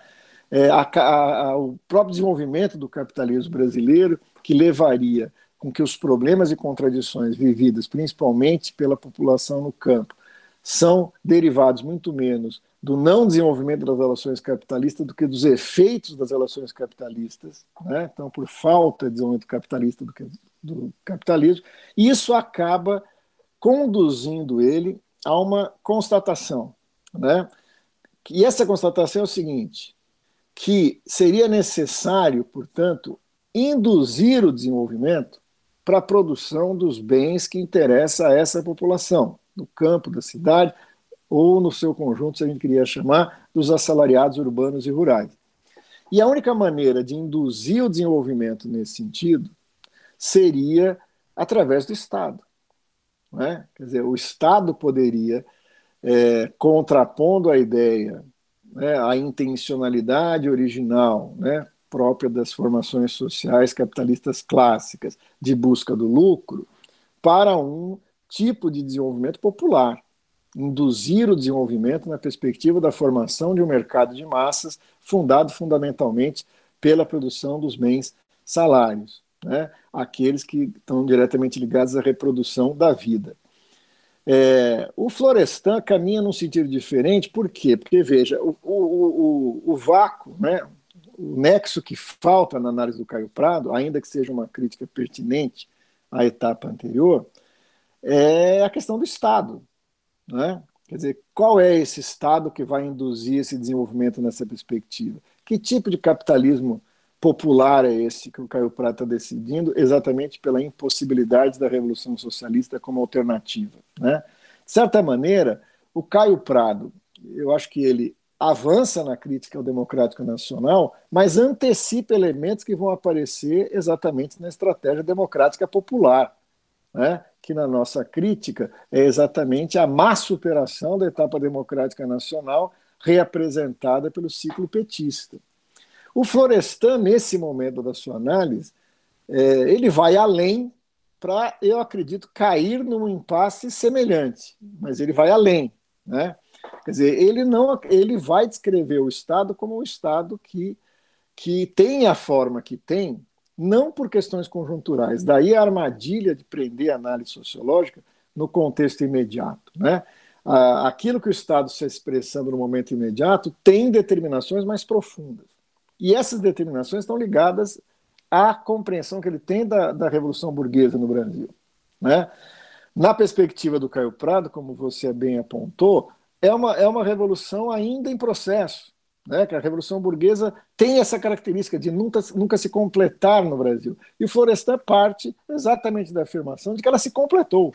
É, a, a, o próprio desenvolvimento do capitalismo brasileiro, que levaria com que os problemas e contradições vividas principalmente pela população no campo são derivados muito menos do não desenvolvimento das relações capitalistas do que dos efeitos das relações capitalistas, né? então por falta de desenvolvimento capitalista do, que, do capitalismo, isso acaba conduzindo ele a uma constatação, né? E essa constatação é o seguinte: que seria necessário, portanto, induzir o desenvolvimento para a produção dos bens que interessa a essa população no campo da cidade, ou no seu conjunto, se a gente queria chamar, dos assalariados urbanos e rurais. E a única maneira de induzir o desenvolvimento nesse sentido seria através do Estado. Né? Quer dizer, o Estado poderia, é, contrapondo a ideia, né, a intencionalidade original né, própria das formações sociais capitalistas clássicas de busca do lucro, para um tipo de desenvolvimento popular, induzir o desenvolvimento na perspectiva da formação de um mercado de massas fundado fundamentalmente pela produção dos bens salários, né? aqueles que estão diretamente ligados à reprodução da vida. É, o Florestan caminha num sentido diferente, por quê? Porque, veja, o, o, o, o vácuo, né? O nexo que falta na análise do Caio Prado, ainda que seja uma crítica pertinente à etapa anterior, é a questão do Estado. Né? Quer dizer, qual é esse Estado que vai induzir esse desenvolvimento nessa perspectiva? Que tipo de capitalismo popular é esse que o Caio Prata está decidindo, exatamente pela impossibilidade da Revolução Socialista como alternativa? Né? De certa maneira, o Caio Prado, eu acho que ele avança na crítica ao democrático nacional, mas antecipa elementos que vão aparecer exatamente na estratégia democrática popular né, que na nossa crítica é exatamente a má superação da etapa democrática nacional reapresentada pelo ciclo petista. O Florestan, nesse momento da sua análise, é, ele vai além para, eu acredito, cair num impasse semelhante, mas ele vai além. Né? Quer dizer, ele, não, ele vai descrever o Estado como um Estado que, que tem a forma que tem, não por questões conjunturais. Daí a armadilha de prender a análise sociológica no contexto imediato. Né? Aquilo que o Estado está expressando no momento imediato tem determinações mais profundas. E essas determinações estão ligadas à compreensão que ele tem da, da Revolução Burguesa no Brasil. Né? Na perspectiva do Caio Prado, como você bem apontou, é uma, é uma revolução ainda em processo né, que a Revolução Burguesa tem essa característica de nunca, nunca se completar no Brasil. E o Florestan parte exatamente da afirmação de que ela se completou.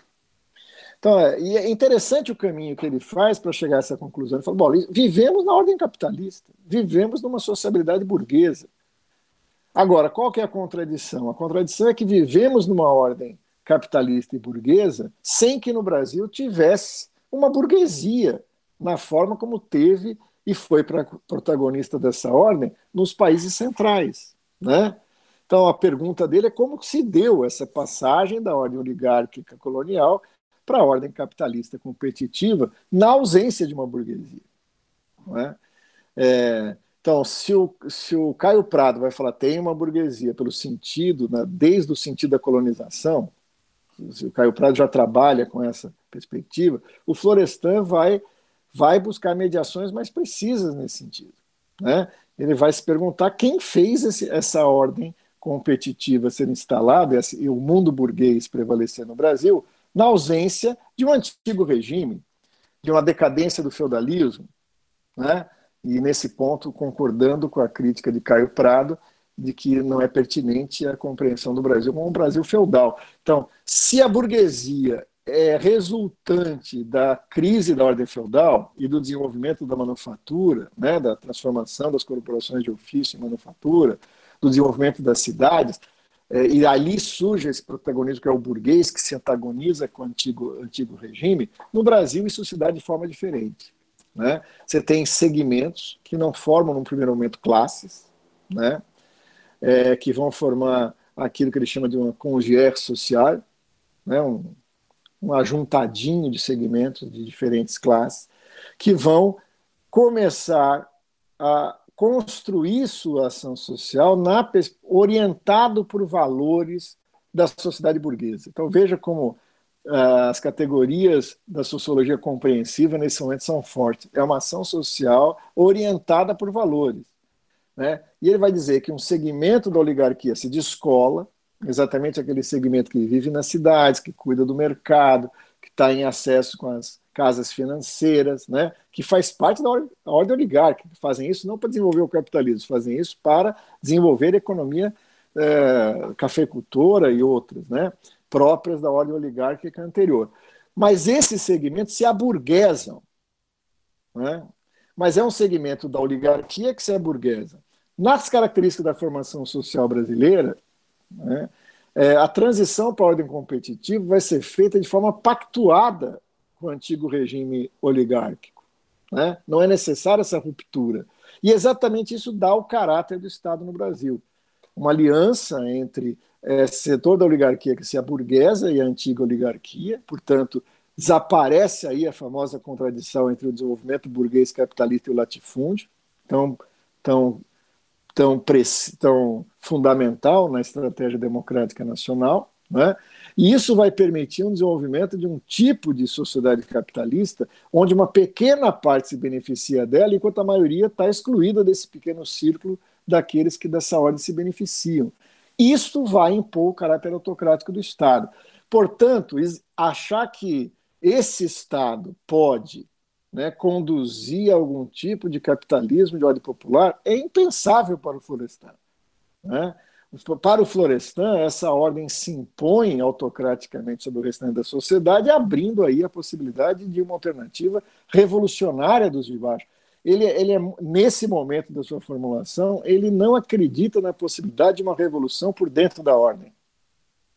Então, é, e é interessante o caminho que ele faz para chegar a essa conclusão. Ele fala: bom, vivemos na ordem capitalista, vivemos numa sociabilidade burguesa. Agora, qual que é a contradição? A contradição é que vivemos numa ordem capitalista e burguesa sem que no Brasil tivesse uma burguesia na forma como teve e foi protagonista dessa ordem nos países centrais. Né? Então, a pergunta dele é como se deu essa passagem da ordem oligárquica colonial para a ordem capitalista competitiva na ausência de uma burguesia. É? É, então, se o, se o Caio Prado vai falar tem uma burguesia pelo sentido, né, desde o sentido da colonização, se o Caio Prado já trabalha com essa perspectiva, o Florestan vai vai buscar mediações mais precisas nesse sentido. Né? Ele vai se perguntar quem fez esse, essa ordem competitiva ser instalada e o mundo burguês prevalecer no Brasil na ausência de um antigo regime, de uma decadência do feudalismo, né? e nesse ponto concordando com a crítica de Caio Prado de que não é pertinente a compreensão do Brasil como um Brasil feudal. Então, se a burguesia é resultante da crise da ordem feudal e do desenvolvimento da manufatura, né, da transformação das corporações de ofício em manufatura, do desenvolvimento das cidades, é, e ali surge esse protagonismo que é o burguês, que se antagoniza com o antigo, antigo regime, no Brasil isso se dá de forma diferente. Né? Você tem segmentos que não formam, num primeiro momento, classes, né? É, que vão formar aquilo que ele chama de uma congier social, né? um, um ajuntadinho de segmentos de diferentes classes, que vão começar a construir sua ação social na, orientado por valores da sociedade burguesa. Então veja como uh, as categorias da sociologia compreensiva nesse momento são fortes. É uma ação social orientada por valores. Né? E ele vai dizer que um segmento da oligarquia se descola, exatamente aquele segmento que vive nas cidades, que cuida do mercado, que está em acesso com as casas financeiras, né, que faz parte da ordem, oligárquica, fazem isso não para desenvolver o capitalismo, fazem isso para desenvolver a economia é, cafeicultora e outras, né, próprias da ordem oligárquica anterior. Mas esses segmentos se aburguesam, né, mas é um segmento da oligarquia que se aburguesa. Nas características da formação social brasileira, né, é, a transição para a ordem competitiva vai ser feita de forma pactuada com o antigo regime oligárquico. Né? Não é necessária essa ruptura. E exatamente isso dá o caráter do Estado no Brasil. Uma aliança entre é, setor da oligarquia que se aburguesa e a antiga oligarquia, portanto, desaparece aí a famosa contradição entre o desenvolvimento burguês capitalista e o latifúndio, tão, tão tão, tão fundamental na estratégia democrática nacional, né? E isso vai permitir um desenvolvimento de um tipo de sociedade capitalista onde uma pequena parte se beneficia dela, enquanto a maioria está excluída desse pequeno círculo daqueles que dessa ordem se beneficiam. Isso vai impor o caráter autocrático do Estado. Portanto, achar que esse Estado pode né, conduzir algum tipo de capitalismo de ordem popular é impensável para o Florestan. Né? Para o Florestan, essa ordem se impõe autocraticamente sobre o restante da sociedade, abrindo aí a possibilidade de uma alternativa revolucionária dos de baixo. Ele, ele é, nesse momento da sua formulação, ele não acredita na possibilidade de uma revolução por dentro da ordem.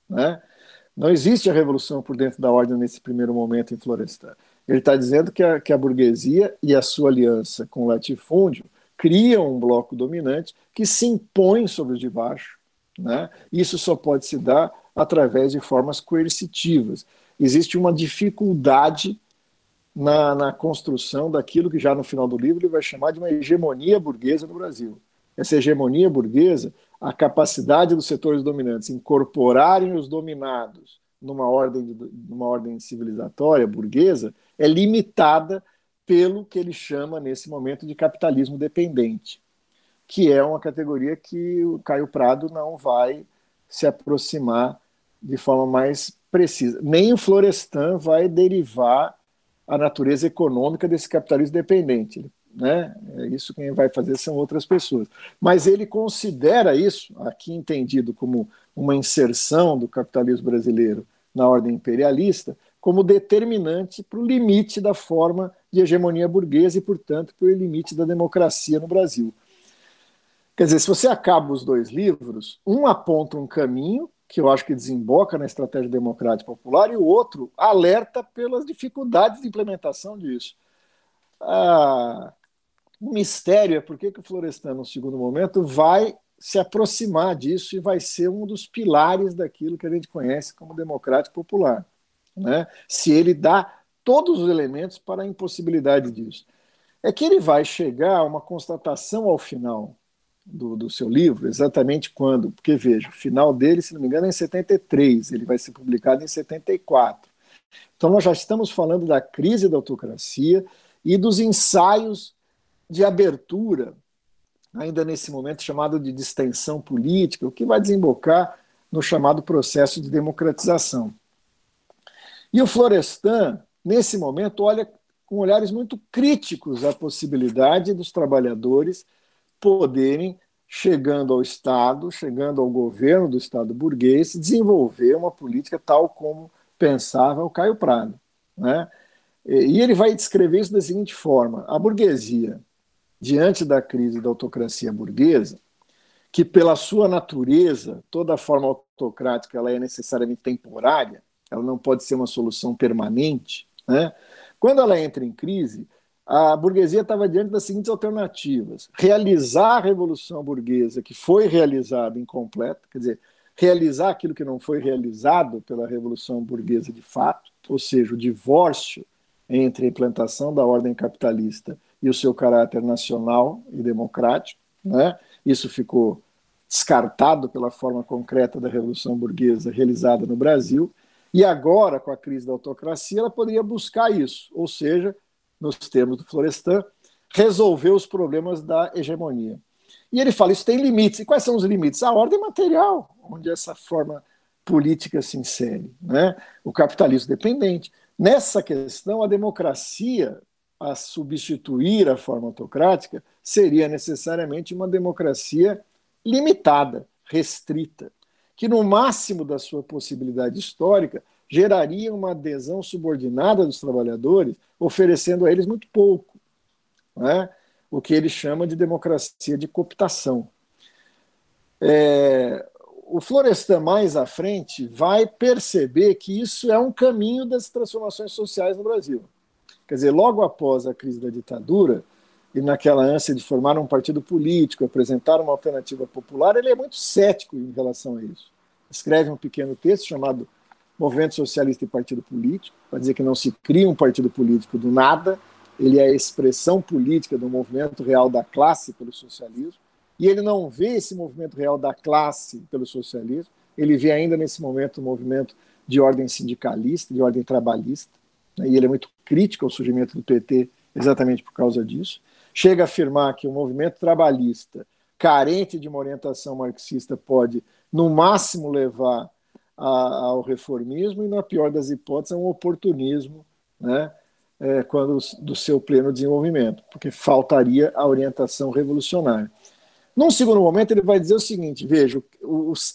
Né? Não existe a revolução por dentro da ordem nesse primeiro momento em Florestan. Ele está dizendo que a, que a burguesia e a sua aliança com o latifúndio criam um bloco dominante que se impõe sobre os de baixo. Né? Isso só pode se dar através de formas coercitivas. Existe uma dificuldade na, na, construção daquilo que já no final do livro ele vai chamar de uma hegemonia burguesa no Brasil. Essa hegemonia burguesa, a capacidade dos setores dominantes incorporarem os dominados numa ordem, numa ordem civilizatória burguesa, é limitada pelo que ele chama nesse momento de capitalismo dependente, que é uma categoria que o Caio Prado não vai se aproximar de forma mais precisa. Nem o Florestan vai derivar a natureza econômica desse capitalismo dependente. Né? É isso quem vai fazer são outras pessoas. Mas ele considera isso, aqui entendido como uma inserção do capitalismo brasileiro na ordem imperialista, como determinante para o limite da forma de hegemonia burguesa e, portanto, para o limite da democracia no Brasil. Quer dizer, se você acaba os dois livros, um aponta um caminho, que eu acho que desemboca na estratégia democrática popular, e o outro alerta pelas dificuldades de implementação disso. Ah, o mistério é por que, o Florestan, no segundo momento, vai se aproximar disso e vai ser um dos pilares daquilo que a gente conhece como democrático popular né? se ele dá todos os elementos para a impossibilidade disso. É que ele vai chegar a uma constatação ao final do, do seu livro, exatamente quando, porque veja, o final dele, se não me engano, é em 73, ele vai ser publicado em 74. Então nós já estamos falando da crise da autocracia e dos ensaios de abertura, ainda nesse momento chamado de distensão política, o que vai desembocar no chamado processo de democratização. E o Florestan, nesse momento, olha com olhares muito críticos a possibilidade dos trabalhadores poderem chegando ao Estado, chegando ao governo do Estado burguês, desenvolver uma política tal como pensava o Caio Prado. Né? E ele vai descrever isso da seguinte forma: a burguesia, diante da crise da autocracia burguesa, que pela sua natureza, toda forma autocrática ela é necessariamente temporária, ela não pode ser uma solução permanente. Né? Quando ela entra em crise, a burguesia estava diante das seguintes alternativas: realizar a revolução burguesa, que foi realizada incompleta, quer dizer, realizar aquilo que não foi realizado pela revolução burguesa de fato, ou seja, o divórcio entre a implantação da ordem capitalista e o seu caráter nacional e democrático. Né? Isso ficou descartado pela forma concreta da revolução burguesa realizada no Brasil. E agora, com a crise da autocracia, ela poderia buscar isso, ou seja, nos termos do Florestan, resolver os problemas da hegemonia. E ele fala: isso tem limites. E quais são os limites? A ordem material, onde essa forma política se insere, né? o capitalismo dependente. Nessa questão, a democracia, a substituir a forma autocrática, seria necessariamente uma democracia limitada, restrita, que no máximo da sua possibilidade histórica geraria uma adesão subordinada dos trabalhadores, oferecendo a eles muito pouco, né? o que ele chama de democracia de cooptação. É, o Florestan, mais à frente, vai perceber que isso é um caminho das transformações sociais no Brasil. Quer dizer, logo após a crise da ditadura, e naquela ânsia de formar um partido político, apresentar uma alternativa popular, ele é muito cético em relação a isso. Escreve um pequeno texto chamado Movimento Socialista e Partido Político, para dizer que não se cria um partido político do nada, ele é a expressão política do movimento real da classe pelo socialismo, e ele não vê esse movimento real da classe pelo socialismo, ele vê ainda nesse momento um movimento de ordem sindicalista, de ordem trabalhista, né, e ele é muito crítico ao surgimento do PT exatamente por causa disso. Chega a afirmar que o movimento trabalhista, carente de uma orientação marxista, pode, no máximo, levar a, ao reformismo e, na pior das hipóteses, a um oportunismo, né, é, quando do seu pleno desenvolvimento, porque faltaria a orientação revolucionária. Num segundo momento, ele vai dizer o seguinte: veja,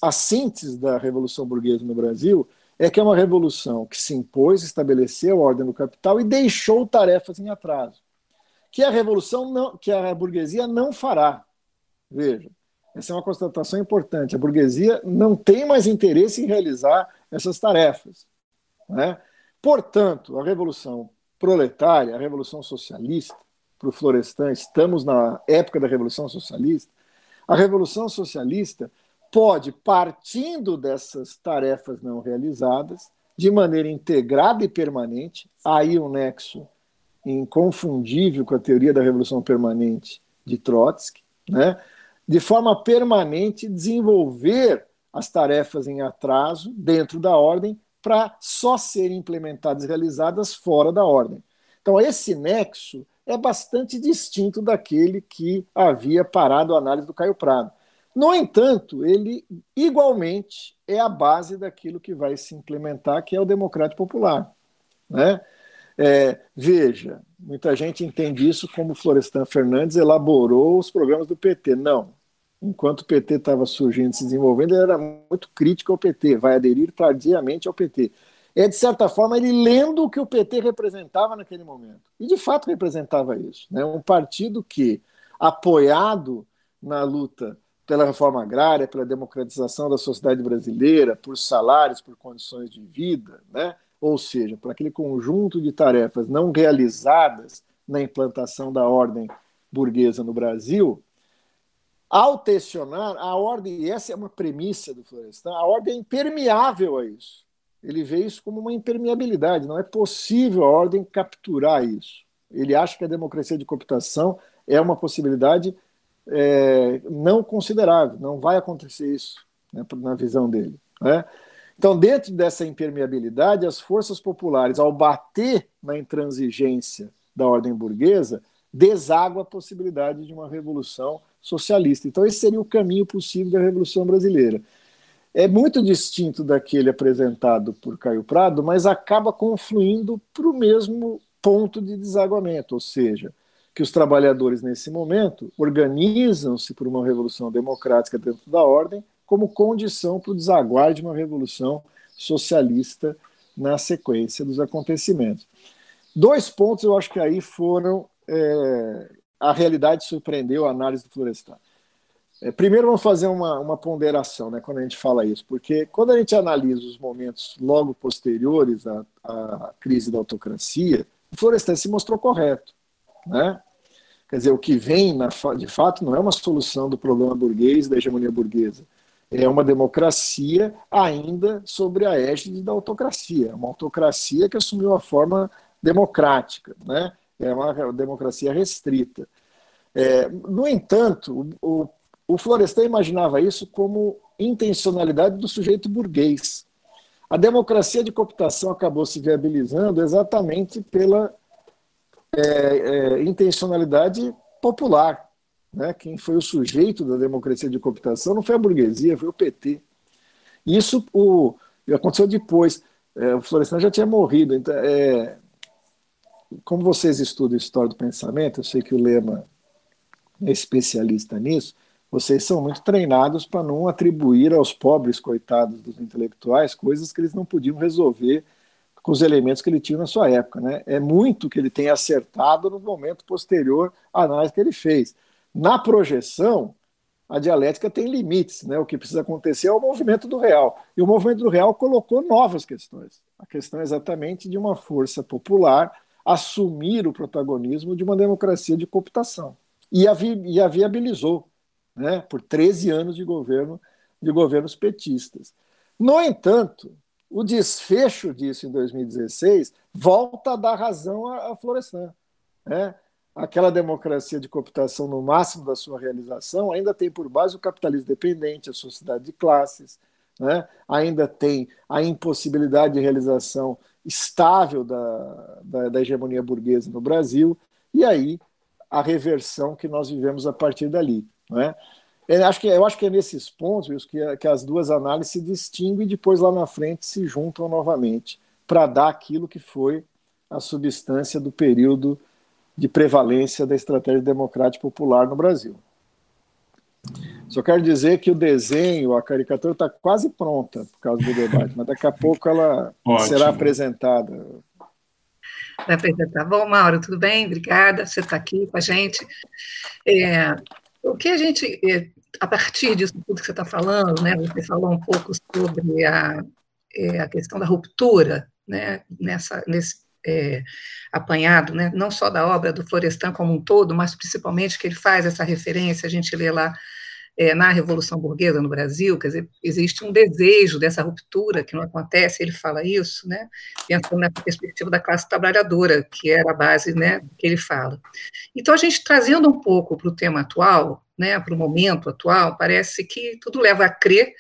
a síntese da Revolução Burguesa no Brasil é que é uma revolução que se impôs, estabeleceu a ordem do capital e deixou tarefas em atraso. Que a revolução não, que a burguesia não fará. Veja, essa é uma constatação importante. A burguesia não tem mais interesse em realizar essas tarefas. Né? Portanto, a revolução proletária, a revolução socialista, para o Florestan, estamos na época da revolução socialista, a Revolução Socialista pode, partindo dessas tarefas não realizadas, de maneira integrada e permanente, aí um nexo inconfundível com a teoria da Revolução Permanente de Trotsky, né? de forma permanente desenvolver as tarefas em atraso dentro da ordem para só serem implementadas e realizadas fora da ordem. Então, esse nexo é bastante distinto daquele que havia parado a análise do Caio Prado. No entanto, ele igualmente é a base daquilo que vai se implementar, que é o democrático popular. Né? É, veja, muita gente entende isso como Florestan Fernandes elaborou os programas do PT. Não. Enquanto o PT estava surgindo, se desenvolvendo, ele era muito crítico ao PT, vai aderir tardiamente ao PT é, de certa forma, ele lendo o que o PT representava naquele momento. E, de fato, representava isso. Né? Um partido que, apoiado na luta pela reforma agrária, pela democratização da sociedade brasileira, por salários, por condições de vida, né? ou seja, por aquele conjunto de tarefas não realizadas na implantação da ordem burguesa no Brasil, ao tensionar, a ordem, e essa é uma premissa do Florestan, a ordem é impermeável a isso ele vê isso como uma impermeabilidade. Não é possível a ordem capturar isso. Ele acha que a democracia de cooptação é uma possibilidade é, não considerável. Não vai acontecer isso, né, na visão dele. Né? Então, dentro dessa impermeabilidade, as forças populares, ao bater na intransigência da ordem burguesa, deságua a possibilidade de uma revolução socialista. Então, esse seria o caminho possível da Revolução Brasileira é muito distinto daquele apresentado por Caio Prado, mas acaba confluindo para o mesmo ponto de desaguamento, ou seja, que os trabalhadores, nesse momento, organizam-se por uma revolução democrática dentro da ordem, como condição para o desaguar de uma revolução socialista na sequência dos acontecimentos. Dois pontos eu acho que aí foram. É, a realidade surpreendeu a análise do Florestan. É, primeiro, vamos fazer uma, uma ponderação né, quando a gente fala isso, porque quando a gente analisa os momentos logo posteriores à, à crise da autocracia, o Florestan se mostrou correto. Né? Quer dizer, o que vem, na, de fato, não é uma solução do problema burguês, da hegemonia burguesa. É uma democracia ainda sobre a égide da autocracia. Uma autocracia que assumiu a forma democrática. Né? É uma democracia restrita. É, no entanto, o, o Florestan imaginava isso como intencionalidade do sujeito burguês. A democracia de cooptação acabou se viabilizando exatamente pela é, é, intencionalidade popular. Né? Quem foi o sujeito da democracia de cooptação não foi a burguesia, foi o PT. Isso o, aconteceu depois. É, o Florestan já tinha morrido. Então, é, como vocês estudam história do pensamento, eu sei que o Lema é especialista nisso, vocês são muito treinados para não atribuir aos pobres coitados dos intelectuais coisas que eles não podiam resolver com os elementos que ele tinha na sua época. Né? É muito que ele tem acertado no momento posterior à análise que ele fez. Na projeção, a dialética tem limites. Né? O que precisa acontecer é o movimento do real. E o movimento do real colocou novas questões. A questão é exatamente de uma força popular assumir o protagonismo de uma democracia de cooptação. E a, vi e a viabilizou né, por 13 anos de governo de governos petistas. No entanto, o desfecho disso em 2016 volta a dar razão a, Florestan. Né? Aquela democracia de cooptação no máximo da sua realização ainda tem por base o capitalismo dependente, a sociedade de classes, né? ainda tem a impossibilidade de realização estável da, da, da hegemonia burguesa no Brasil, e aí a reversão que nós vivemos a partir dali. Né? Eu, acho que, eu acho que é nesses pontos que, que as duas análises se distinguem e depois lá na frente se juntam novamente para dar aquilo que foi a substância do período de prevalência da estratégia democrática popular no Brasil. Só quero dizer que o desenho, a caricatura está quase pronta por causa do debate, mas daqui a pouco ela <laughs> Ótimo. será apresentada. Vai apresentar. Bom, Mauro, tudo bem? Obrigada por você estar aqui com a gente. É, o que a gente, é, a partir disso tudo que você está falando, né, você falou um pouco sobre a, é, a questão da ruptura, né, nessa, nesse é, apanhado, né, não só da obra do Florestan como um todo, mas principalmente que ele faz essa referência, a gente lê lá é, na Revolução Burguesa no Brasil, quer dizer, existe um desejo dessa ruptura que não acontece, ele fala isso, né, pensando na perspectiva da classe trabalhadora, que era a base, né, que ele fala. Então, a gente trazendo um pouco para o tema atual, né, para o momento atual, parece que tudo leva a crer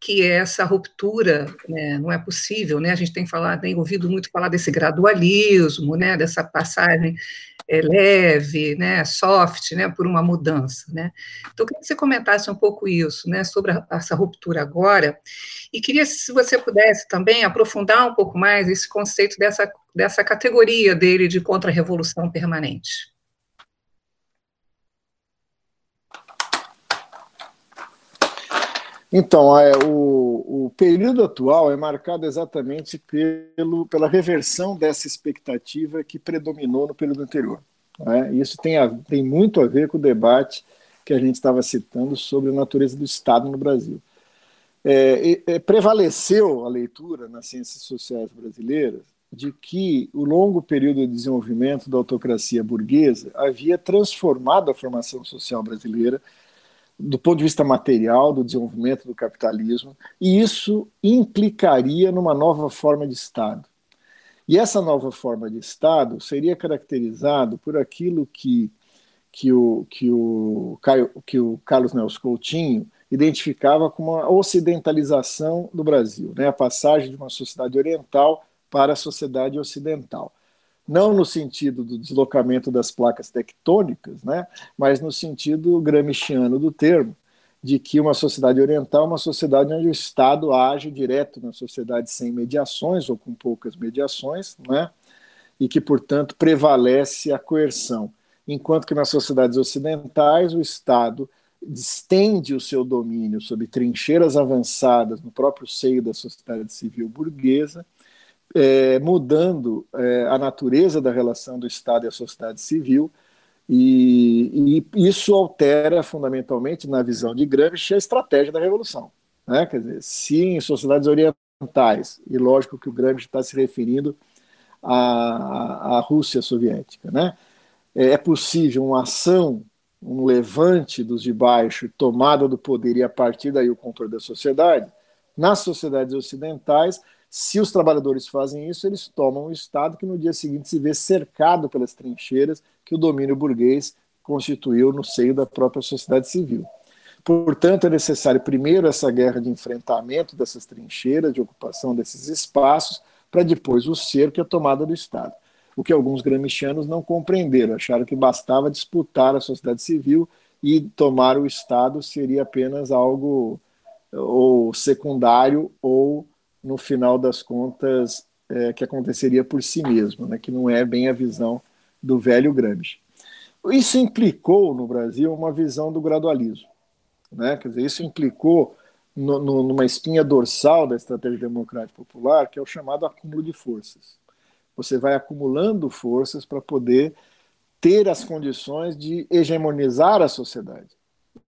que essa ruptura né, não é possível, né? A gente tem falado, tem ouvido muito falar desse gradualismo, né, dessa passagem é, leve, né, soft, né, por uma mudança, né. Então, eu queria que você comentasse um pouco isso, né, sobre a, essa ruptura agora, e queria, se você pudesse também aprofundar um pouco mais esse conceito dessa, dessa categoria dele de contra-revolução permanente. Então, é, o, o, período atual é marcado exatamente pelo, pela reversão dessa expectativa que predominou no período anterior. Né? Isso tem, a, tem muito a ver com o debate que a gente estava citando sobre a natureza do Estado no Brasil. É, é, prevaleceu a leitura nas ciências sociais brasileiras de que o longo período de desenvolvimento da autocracia burguesa havia transformado a formação social brasileira do ponto de vista material, do desenvolvimento do capitalismo, e isso implicaria numa nova forma de Estado. E essa nova forma de Estado seria caracterizado por aquilo que, que, o, que, o, que o Carlos Nelson Coutinho identificava como a ocidentalização do Brasil, né? a passagem de uma sociedade oriental para a sociedade ocidental não no sentido do deslocamento das placas tectônicas, né, mas no sentido gramsciano do termo, de que uma sociedade oriental é uma sociedade onde o Estado age direto na sociedade sem mediações ou com poucas mediações, né, e que, portanto, prevalece a coerção. enquanto que nas sociedades ocidentais o Estado estende o seu domínio sobre trincheiras avançadas no próprio seio da sociedade civil burguesa, é, mudando é, a natureza da relação do Estado e a sociedade civil, e, e, isso altera fundamentalmente, na visão de Gramsci, a estratégia da revolução. Né? Quer dizer, se em sociedades orientais, e lógico que o Gramsci está se referindo à, à Rússia soviética, né? É, é possível uma ação, um levante dos de baixo, tomada do poder e a partir daí o controle da sociedade. Nas sociedades ocidentais, se os trabalhadores fazem isso, eles tomam o Estado que no dia seguinte se vê cercado pelas trincheiras que o domínio burguês constituiu no seio da própria sociedade civil. Portanto, é necessário primeiro essa guerra de enfrentamento dessas trincheiras, de ocupação desses espaços, para depois o cerco e a tomada do Estado o que alguns gramscianos não compreenderam, acharam que bastava disputar a sociedade civil e tomar o Estado seria apenas algo ou secundário ou, no final das contas, é, que aconteceria por si mesmo, né, que não é bem a visão do velho Gramsci. Isso implicou no Brasil uma visão do gradualismo. Né? Quer dizer, isso implicou no, no, numa espinha dorsal da estratégia democrática popular, que é o chamado acúmulo de forças você vai acumulando forças para poder ter as condições de hegemonizar a sociedade.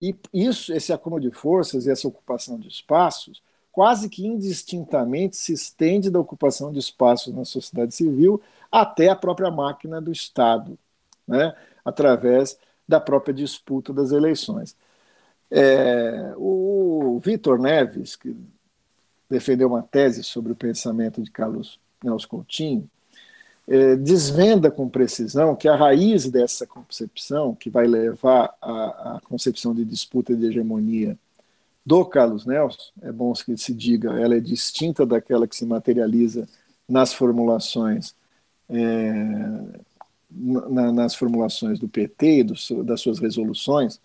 E isso, esse acúmulo de forças e essa ocupação de espaços, quase que indistintamente se estende da ocupação de espaços na sociedade civil até a própria máquina do Estado, né? através da própria disputa das eleições. É, o Vitor Neves, que defendeu uma tese sobre o pensamento de Carlos Nelson Coutinho, é, desvenda com precisão que a raiz dessa concepção, que vai levar à, concepção de disputa de hegemonia do Carlos Nelson, é bom que se diga, ela é distinta daquela que se materializa nas formulações é, na, nas formulações do PT e do, das suas resoluções.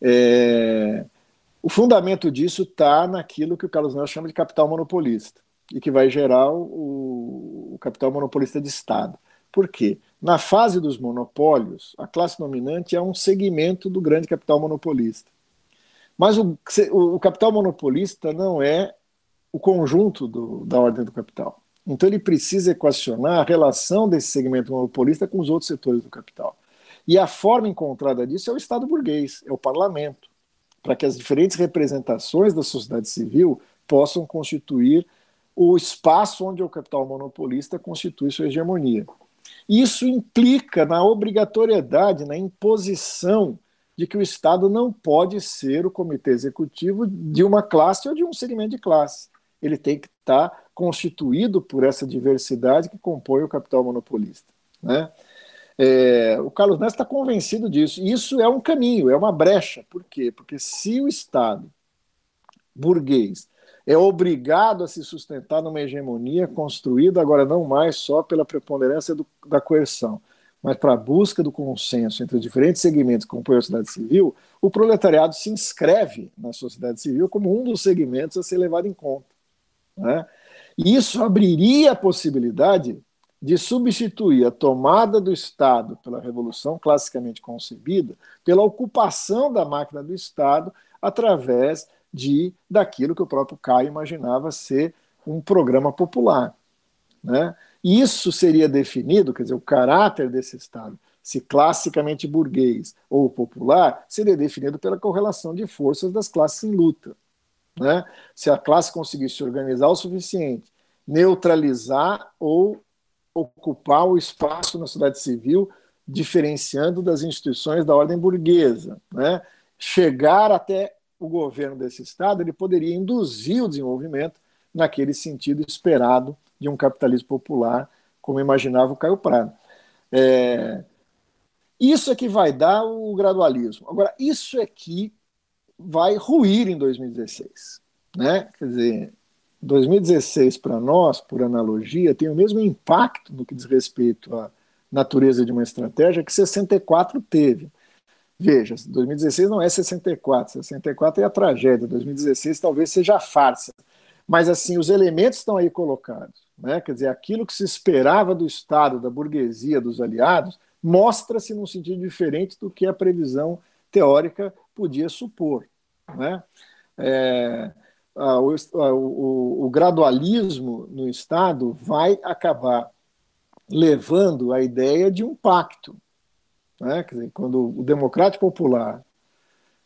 É, o fundamento disso está naquilo que o Carlos Nelson chama de capital monopolista e que vai gerar o, o capital monopolista de Estado. Por quê? Na fase dos monopólios, a classe dominante é um segmento do grande capital monopolista. Mas o, o capital monopolista não é o conjunto do, da ordem do capital. Então ele precisa equacionar a relação desse segmento monopolista com os outros setores do capital. E a forma encontrada disso é o Estado burguês, é o parlamento, para que as diferentes representações da sociedade civil possam constituir o espaço onde o capital monopolista constitui sua hegemonia. Isso implica na obrigatoriedade, na imposição de que o Estado não pode ser o comitê executivo de uma classe ou de um segmento de classe. Ele tem que estar constituído por essa diversidade que compõe o capital monopolista. Né? É, o Carlos Neto está convencido disso. Isso é um caminho, é uma brecha. Por quê? Porque se o Estado burguês é obrigado a se sustentar numa hegemonia construída agora não mais só pela preponderância do, da coerção, mas para a busca do consenso entre os diferentes segmentos que compõem a sociedade civil, o proletariado se inscreve na sociedade civil como um dos segmentos a ser levado em conta. Né? E isso abriria a possibilidade de substituir a tomada do Estado pela revolução classicamente concebida pela ocupação da máquina do Estado através de daquilo que o próprio Caio imaginava ser um programa popular. Né? Isso seria definido, quer dizer, o caráter desse Estado, se classicamente burguês ou popular, seria definido pela correlação de forças das classes em luta. Né? Se a classe conseguisse organizar o suficiente, neutralizar ou ocupar o espaço na sociedade civil, diferenciando das instituições da ordem burguesa, né? chegar até o governo desse Estado ele poderia induzir o desenvolvimento naquele sentido esperado de um capitalismo popular, como imaginava o Caio Prado. É, isso é que vai dar o gradualismo. Agora, isso é que vai ruir em 2016. Né? Quer dizer, 2016 para nós, por analogia, tem o mesmo impacto no que diz respeito à natureza de uma estratégia que 64 teve. Veja, 2016 não é 64, 64 é a tragédia, 2016 talvez seja a farsa. Mas, assim, os elementos estão aí colocados. Né? Quer dizer, aquilo que se esperava do Estado, da burguesia, dos aliados, mostra-se num sentido diferente do que a previsão teórica podia supor. Né? É, a, o, a, o, o gradualismo no Estado vai acabar levando a ideia de um pacto. Né? Dizer, quando o democrático popular,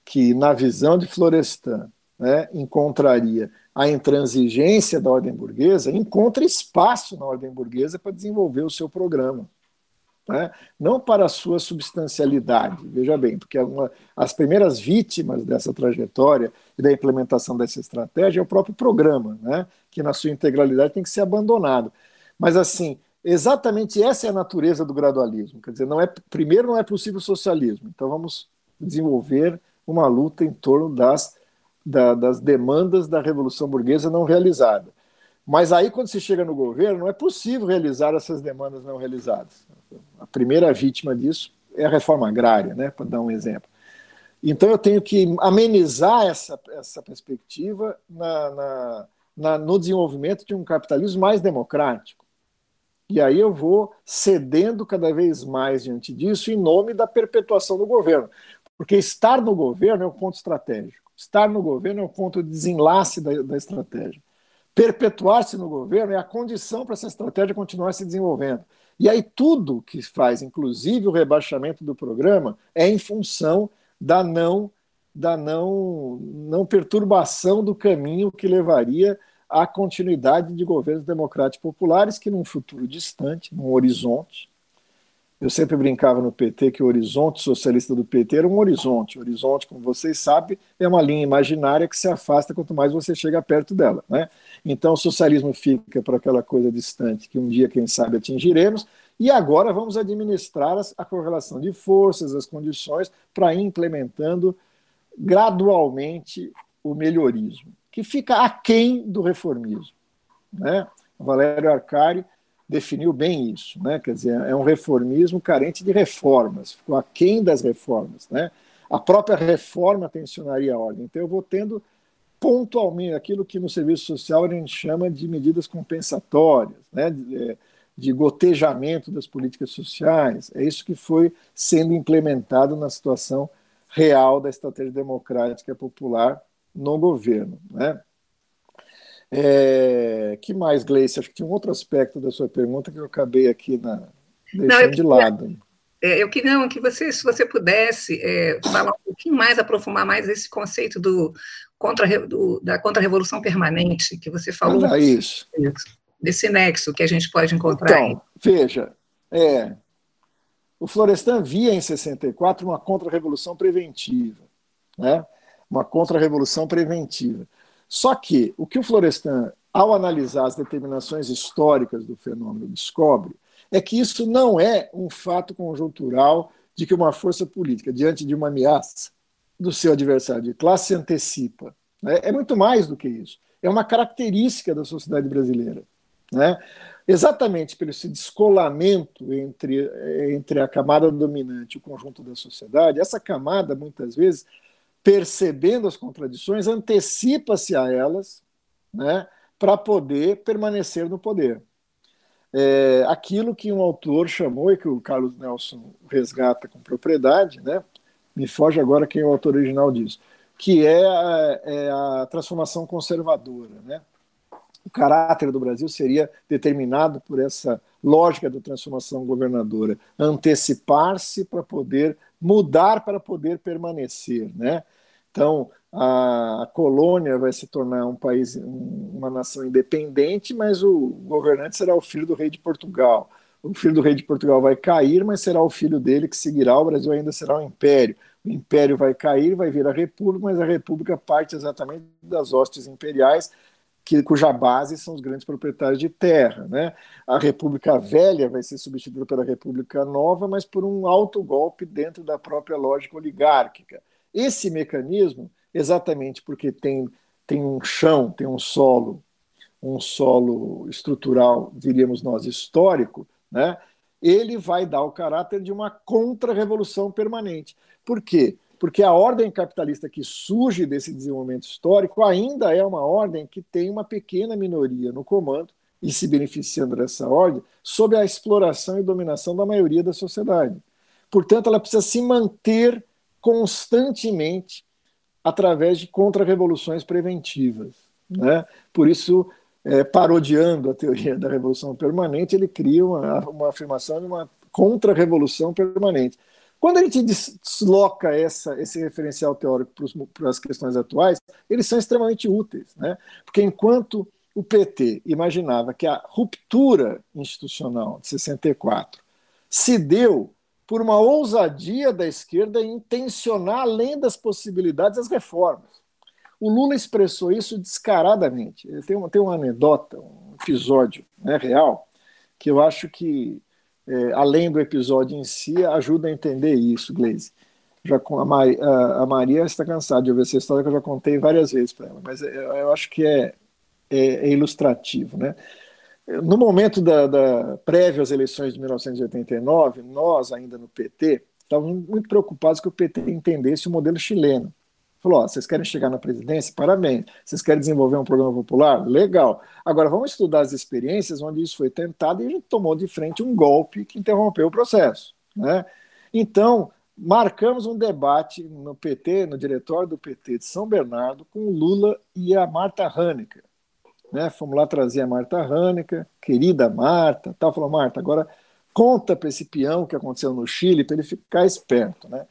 que na visão de Florestan né, encontraria a intransigência da ordem burguesa, encontra espaço na ordem burguesa para desenvolver o seu programa. Né? Não para a sua substancialidade, veja bem, porque uma, as primeiras vítimas dessa trajetória e da implementação dessa estratégia é o próprio programa, né? que na sua integralidade tem que ser abandonado. Mas, assim, exatamente essa é a natureza do gradualismo. Quer dizer, não é, primeiro não é possível socialismo, então vamos desenvolver uma luta em torno das, da, das demandas da Revolução Burguesa não realizada. Mas aí, quando se chega no governo, não é possível realizar essas demandas não realizadas. A primeira vítima disso é a reforma agrária, né, para dar um exemplo. Então, eu tenho que amenizar essa, essa perspectiva na, na, na, no desenvolvimento de um capitalismo mais democrático. E aí eu vou cedendo cada vez mais diante disso em nome da perpetuação do governo. Porque estar no governo é um ponto estratégico. Estar no governo é um ponto de desenlace da, da estratégia. Perpetuar-se no governo é a condição para essa estratégia continuar se desenvolvendo. E aí tudo que faz, inclusive o rebaixamento do programa, é em função da não da não, não perturbação do caminho que levaria a continuidade de governos democráticos populares que, num futuro distante, num horizonte, eu sempre brincava no PT que o horizonte socialista do PT era um horizonte. O horizonte, como vocês sabem, é uma linha imaginária que se afasta quanto mais você chega perto dela. Né? Então, o socialismo fica para aquela coisa distante que um dia, quem sabe, atingiremos. E agora vamos administrar a correlação de forças, as condições, para ir implementando gradualmente o melhorismo que fica aquém do reformismo. Né? Valério Arcari definiu bem isso, né? quer dizer, é um reformismo carente de reformas, ficou aquém das reformas. Né? A própria reforma tensionaria a ordem. Então, eu vou tendo pontualmente aquilo que no serviço social a gente chama de medidas compensatórias, né? de, é, de gotejamento das políticas sociais. É isso que foi sendo implementado na situação real da estratégia democrática popular no governo. Né? É, que mais, Gleice? Acho que tinha um outro aspecto da sua pergunta que eu acabei aqui na, deixando não, de lado. É, eu queria que você, se você pudesse é, falar um pouquinho mais, aprofundar mais esse conceito do contra, do, da contra-revolução permanente que você falou. Ah, isso. Desse nexo que a gente pode encontrar. Então, aí. veja, é, o Florestan via em 64 uma contra-revolução preventiva. Né? uma contra-revolução preventiva. Só que o que o Florestan, ao analisar as determinações históricas do fenômeno, descobre é que isso não é um fato conjuntural de que uma força política, diante de uma ameaça do seu adversário de classe, se antecipa. Né? É muito mais do que isso. É uma característica da sociedade brasileira. Né? Exatamente pelo esse descolamento entre, entre a camada dominante e o conjunto da sociedade, essa camada, muitas vezes, percebendo as contradições, antecipa-se a elas né, para poder permanecer no poder. É, aquilo que um autor chamou e que o Carlos Nelson resgata com propriedade, né, me foge agora quem é o autor original disso, que é a, é a transformação conservadora. Né? O caráter do Brasil seria determinado por essa lógica da transformação governadora, antecipar-se para poder mudar para poder permanecer, né? Então, a, colônia vai se tornar um país, uma nação independente, mas o governante será o filho do rei de Portugal. O filho do rei de Portugal vai cair, mas será o filho dele que seguirá. O Brasil ainda será um império. O império vai cair, vai vir a república, mas a república parte exatamente das hostes imperiais, que, cuja base são os grandes proprietários de terra. Né? A República Velha vai ser substituída pela República Nova, mas por um alto golpe dentro da própria lógica oligárquica. Esse mecanismo, exatamente porque tem, tem um chão, tem um solo, um solo estrutural, diríamos nós, histórico, né? ele vai dar o caráter de uma contra-revolução permanente. Por quê? Porque a ordem capitalista que surge desse desenvolvimento histórico ainda é uma ordem que tem uma pequena minoria no comando e se beneficiando dessa ordem sob a exploração e dominação da maioria da sociedade. Portanto, ela precisa se manter constantemente através de contra-revoluções preventivas. Né? Por isso, é, parodiando a teoria da revolução permanente, ele cria uma, uma afirmação de uma contra-revolução permanente. Quando a gente desloca essa, esse referencial teórico para as questões atuais, eles são extremamente úteis, né? porque enquanto o PT imaginava que a ruptura institucional de 64 se deu por uma ousadia da esquerda em tensionar além das possibilidades as reformas. O Lula expressou isso descaradamente. Tem uma, tem uma anedota, um episódio né, real, que eu acho que, é, além do episódio em si, ajuda a entender isso, Gleisi. Já, a, Maria, a, Maria está cansada de ouvir essa história que eu já contei várias vezes para ela, mas eu, eu acho que é, é, é ilustrativo. Né? No momento da, da prévia às eleições de 1989, nós, ainda no PT, estávamos muito preocupados que o PT entendesse o modelo chileno. Falou: vocês querem chegar na presidência? Parabéns. Vocês querem desenvolver um programa popular? Legal. Agora vamos estudar as experiências onde isso foi tentado e a gente tomou de frente um golpe que interrompeu o processo. Né? Então, marcamos um debate no PT, no diretório do PT de São Bernardo, com o Lula e a Marta Hanneke. Né? Fomos lá trazer a Marta Hanneke, querida Marta, tal. Falou, Marta, agora conta para esse peão o que aconteceu no Chile para ele ficar esperto. Né?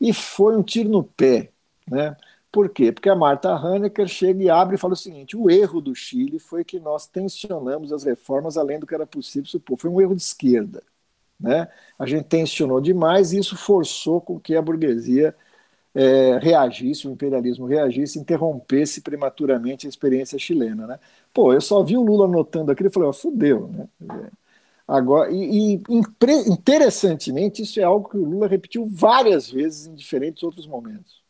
E foi um tiro no pé né? Por quê? Porque a Marta Hanecker chega e abre e fala o seguinte: o erro do Chile foi que nós tensionamos as reformas além do que era possível supor. Foi um erro de esquerda. Né? A gente tensionou demais e isso forçou com que a burguesia é, reagisse, o imperialismo reagisse, interrompesse prematuramente a experiência chilena. Né? Pô, eu só vi o Lula anotando aquilo e falei: ó, fudeu. Né? Agora, e, e interessantemente, isso é algo que o Lula repetiu várias vezes em diferentes outros momentos.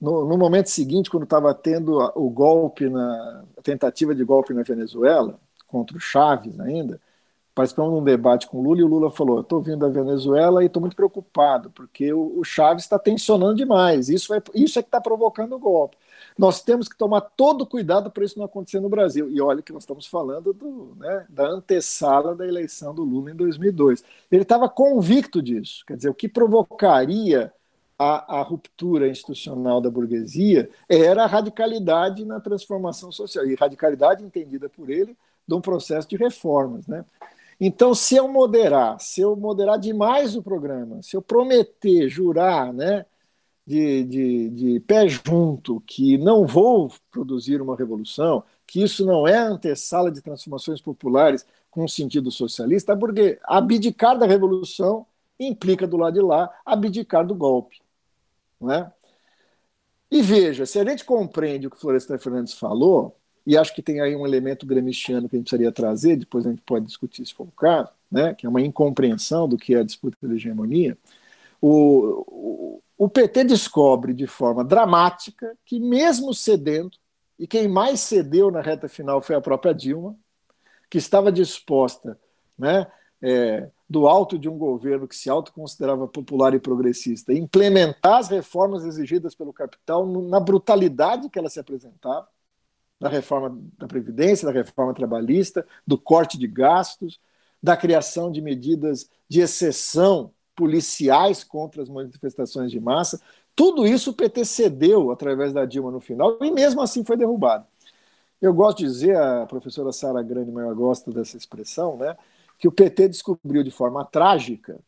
No, no momento seguinte, quando estava tendo o golpe, na a tentativa de golpe na Venezuela, contra o Chaves ainda, participamos de um debate com o Lula e o Lula falou: estou vindo da Venezuela e estou muito preocupado, porque o, o Chaves está tensionando demais. Isso é, isso é que está provocando o golpe. Nós temos que tomar todo cuidado para isso não acontecer no Brasil. E olha que nós estamos falando do, né, da antessala da eleição do Lula em 2002. Ele estava convicto disso. Quer dizer, o que provocaria a, a, ruptura institucional da burguesia era a radicalidade na transformação social, e radicalidade entendida por ele de um processo de reformas. Né? Então, se eu moderar, se eu moderar demais o programa, se eu prometer, jurar, né, de, de, de pé junto, que não vou produzir uma revolução, que isso não é antessala de transformações populares com sentido socialista, porque abdicar da revolução implica do lado de lá abdicar do golpe. Né? E veja, se a gente compreende o que Florestan Fernandes falou, e acho que tem aí um elemento gremichiano que a gente precisaria trazer, depois a gente pode discutir se for o caso, né, que é uma incompreensão do que é a disputa pela hegemonia, o, o, o PT descobre de forma dramática que, mesmo cedendo, e quem mais cedeu na reta final foi a própria Dilma, que estava disposta né, é, do alto de um governo que se autoconsiderava popular e progressista, implementar as reformas exigidas pelo capital na brutalidade que ela se apresentava, da reforma da Previdência, da reforma trabalhista, do corte de gastos, da criação de medidas de exceção policiais contra as manifestações de massa. Tudo isso o PT cedeu através da Dilma no final e mesmo assim foi derrubado. Eu gosto de dizer, a professora Sara Grande Maior gosta dessa expressão, né? que o PT descobriu de forma trágica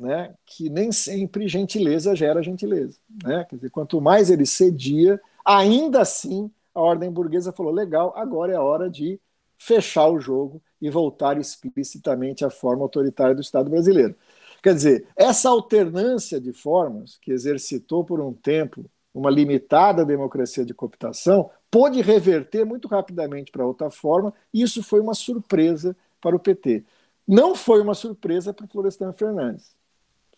né, que nem sempre gentileza gera gentileza. Né? Quer dizer, quanto mais ele cedia, ainda assim a ordem burguesa falou: legal, agora é a hora de fechar o jogo e voltar explicitamente à forma autoritária do Estado brasileiro. Quer dizer, essa alternância de formas, que exercitou por um tempo uma limitada democracia de cooptação, pôde reverter muito rapidamente para outra forma, e isso foi uma surpresa para o PT. Não foi uma surpresa para o Florestan Fernandes,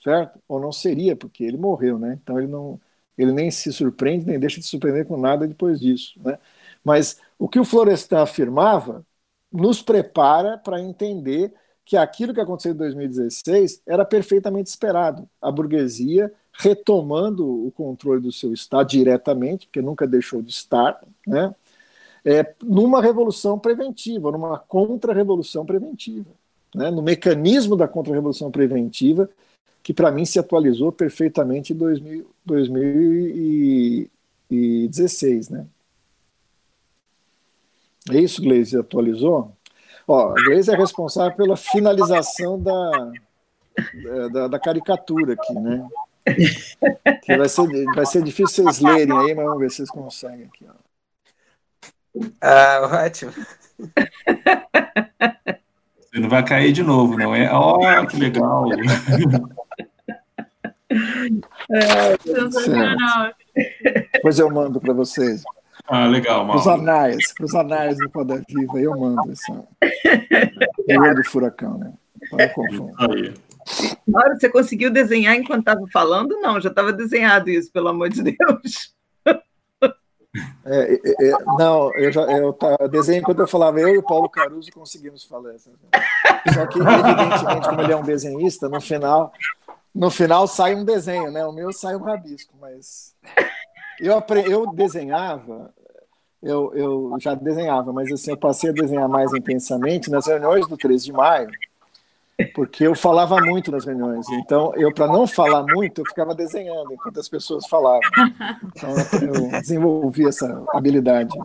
certo? Ou não seria, porque ele morreu, né? Então ele não, ele nem se surpreende, nem deixa de se surpreender com nada depois disso, né? Mas o que o Florestan afirmava nos prepara para entender que aquilo que aconteceu em 2016 era perfeitamente esperado. A burguesia retomando o controle do seu Estado diretamente, porque nunca deixou de estar, né? É, numa revolução preventiva, numa contra-revolução preventiva né, no mecanismo da contra-revolução preventiva, que para mim se atualizou perfeitamente em 2000, 2016, né? É isso, Gleise, atualizou? Ó, a Gleise é responsável pela finalização da, da, da caricatura aqui, né? Que vai ser, vai ser difícil vocês lerem aí, mas vamos ver se vocês conseguem aqui. Ó. Ah, ótimo. Você não vai cair de novo, não é? Ó, oh, que legal. <laughs> É, Sensacional. Depois eu mando para vocês. Ah, legal, Mauro. Os anais, os anais do Poder Viva, eu mando essa. Eu do furacão, né? Para confundir. Mauro, você conseguiu desenhar enquanto estava falando? Não, já estava desenhado isso, pelo amor de Deus. É, é, é, não, eu já eu tá, desenho enquanto eu falava, eu e o Paulo Caruso conseguimos falar. Só que, evidentemente, como ele é um desenhista, no final, no final sai um desenho, né? O meu sai um rabisco, mas eu, eu desenhava, eu, eu já desenhava, mas assim, eu passei a desenhar mais intensamente nas reuniões do 13 de maio, porque eu falava muito nas reuniões. Então, eu, para não falar muito, eu ficava desenhando enquanto as pessoas falavam. Então, eu desenvolvi essa habilidade.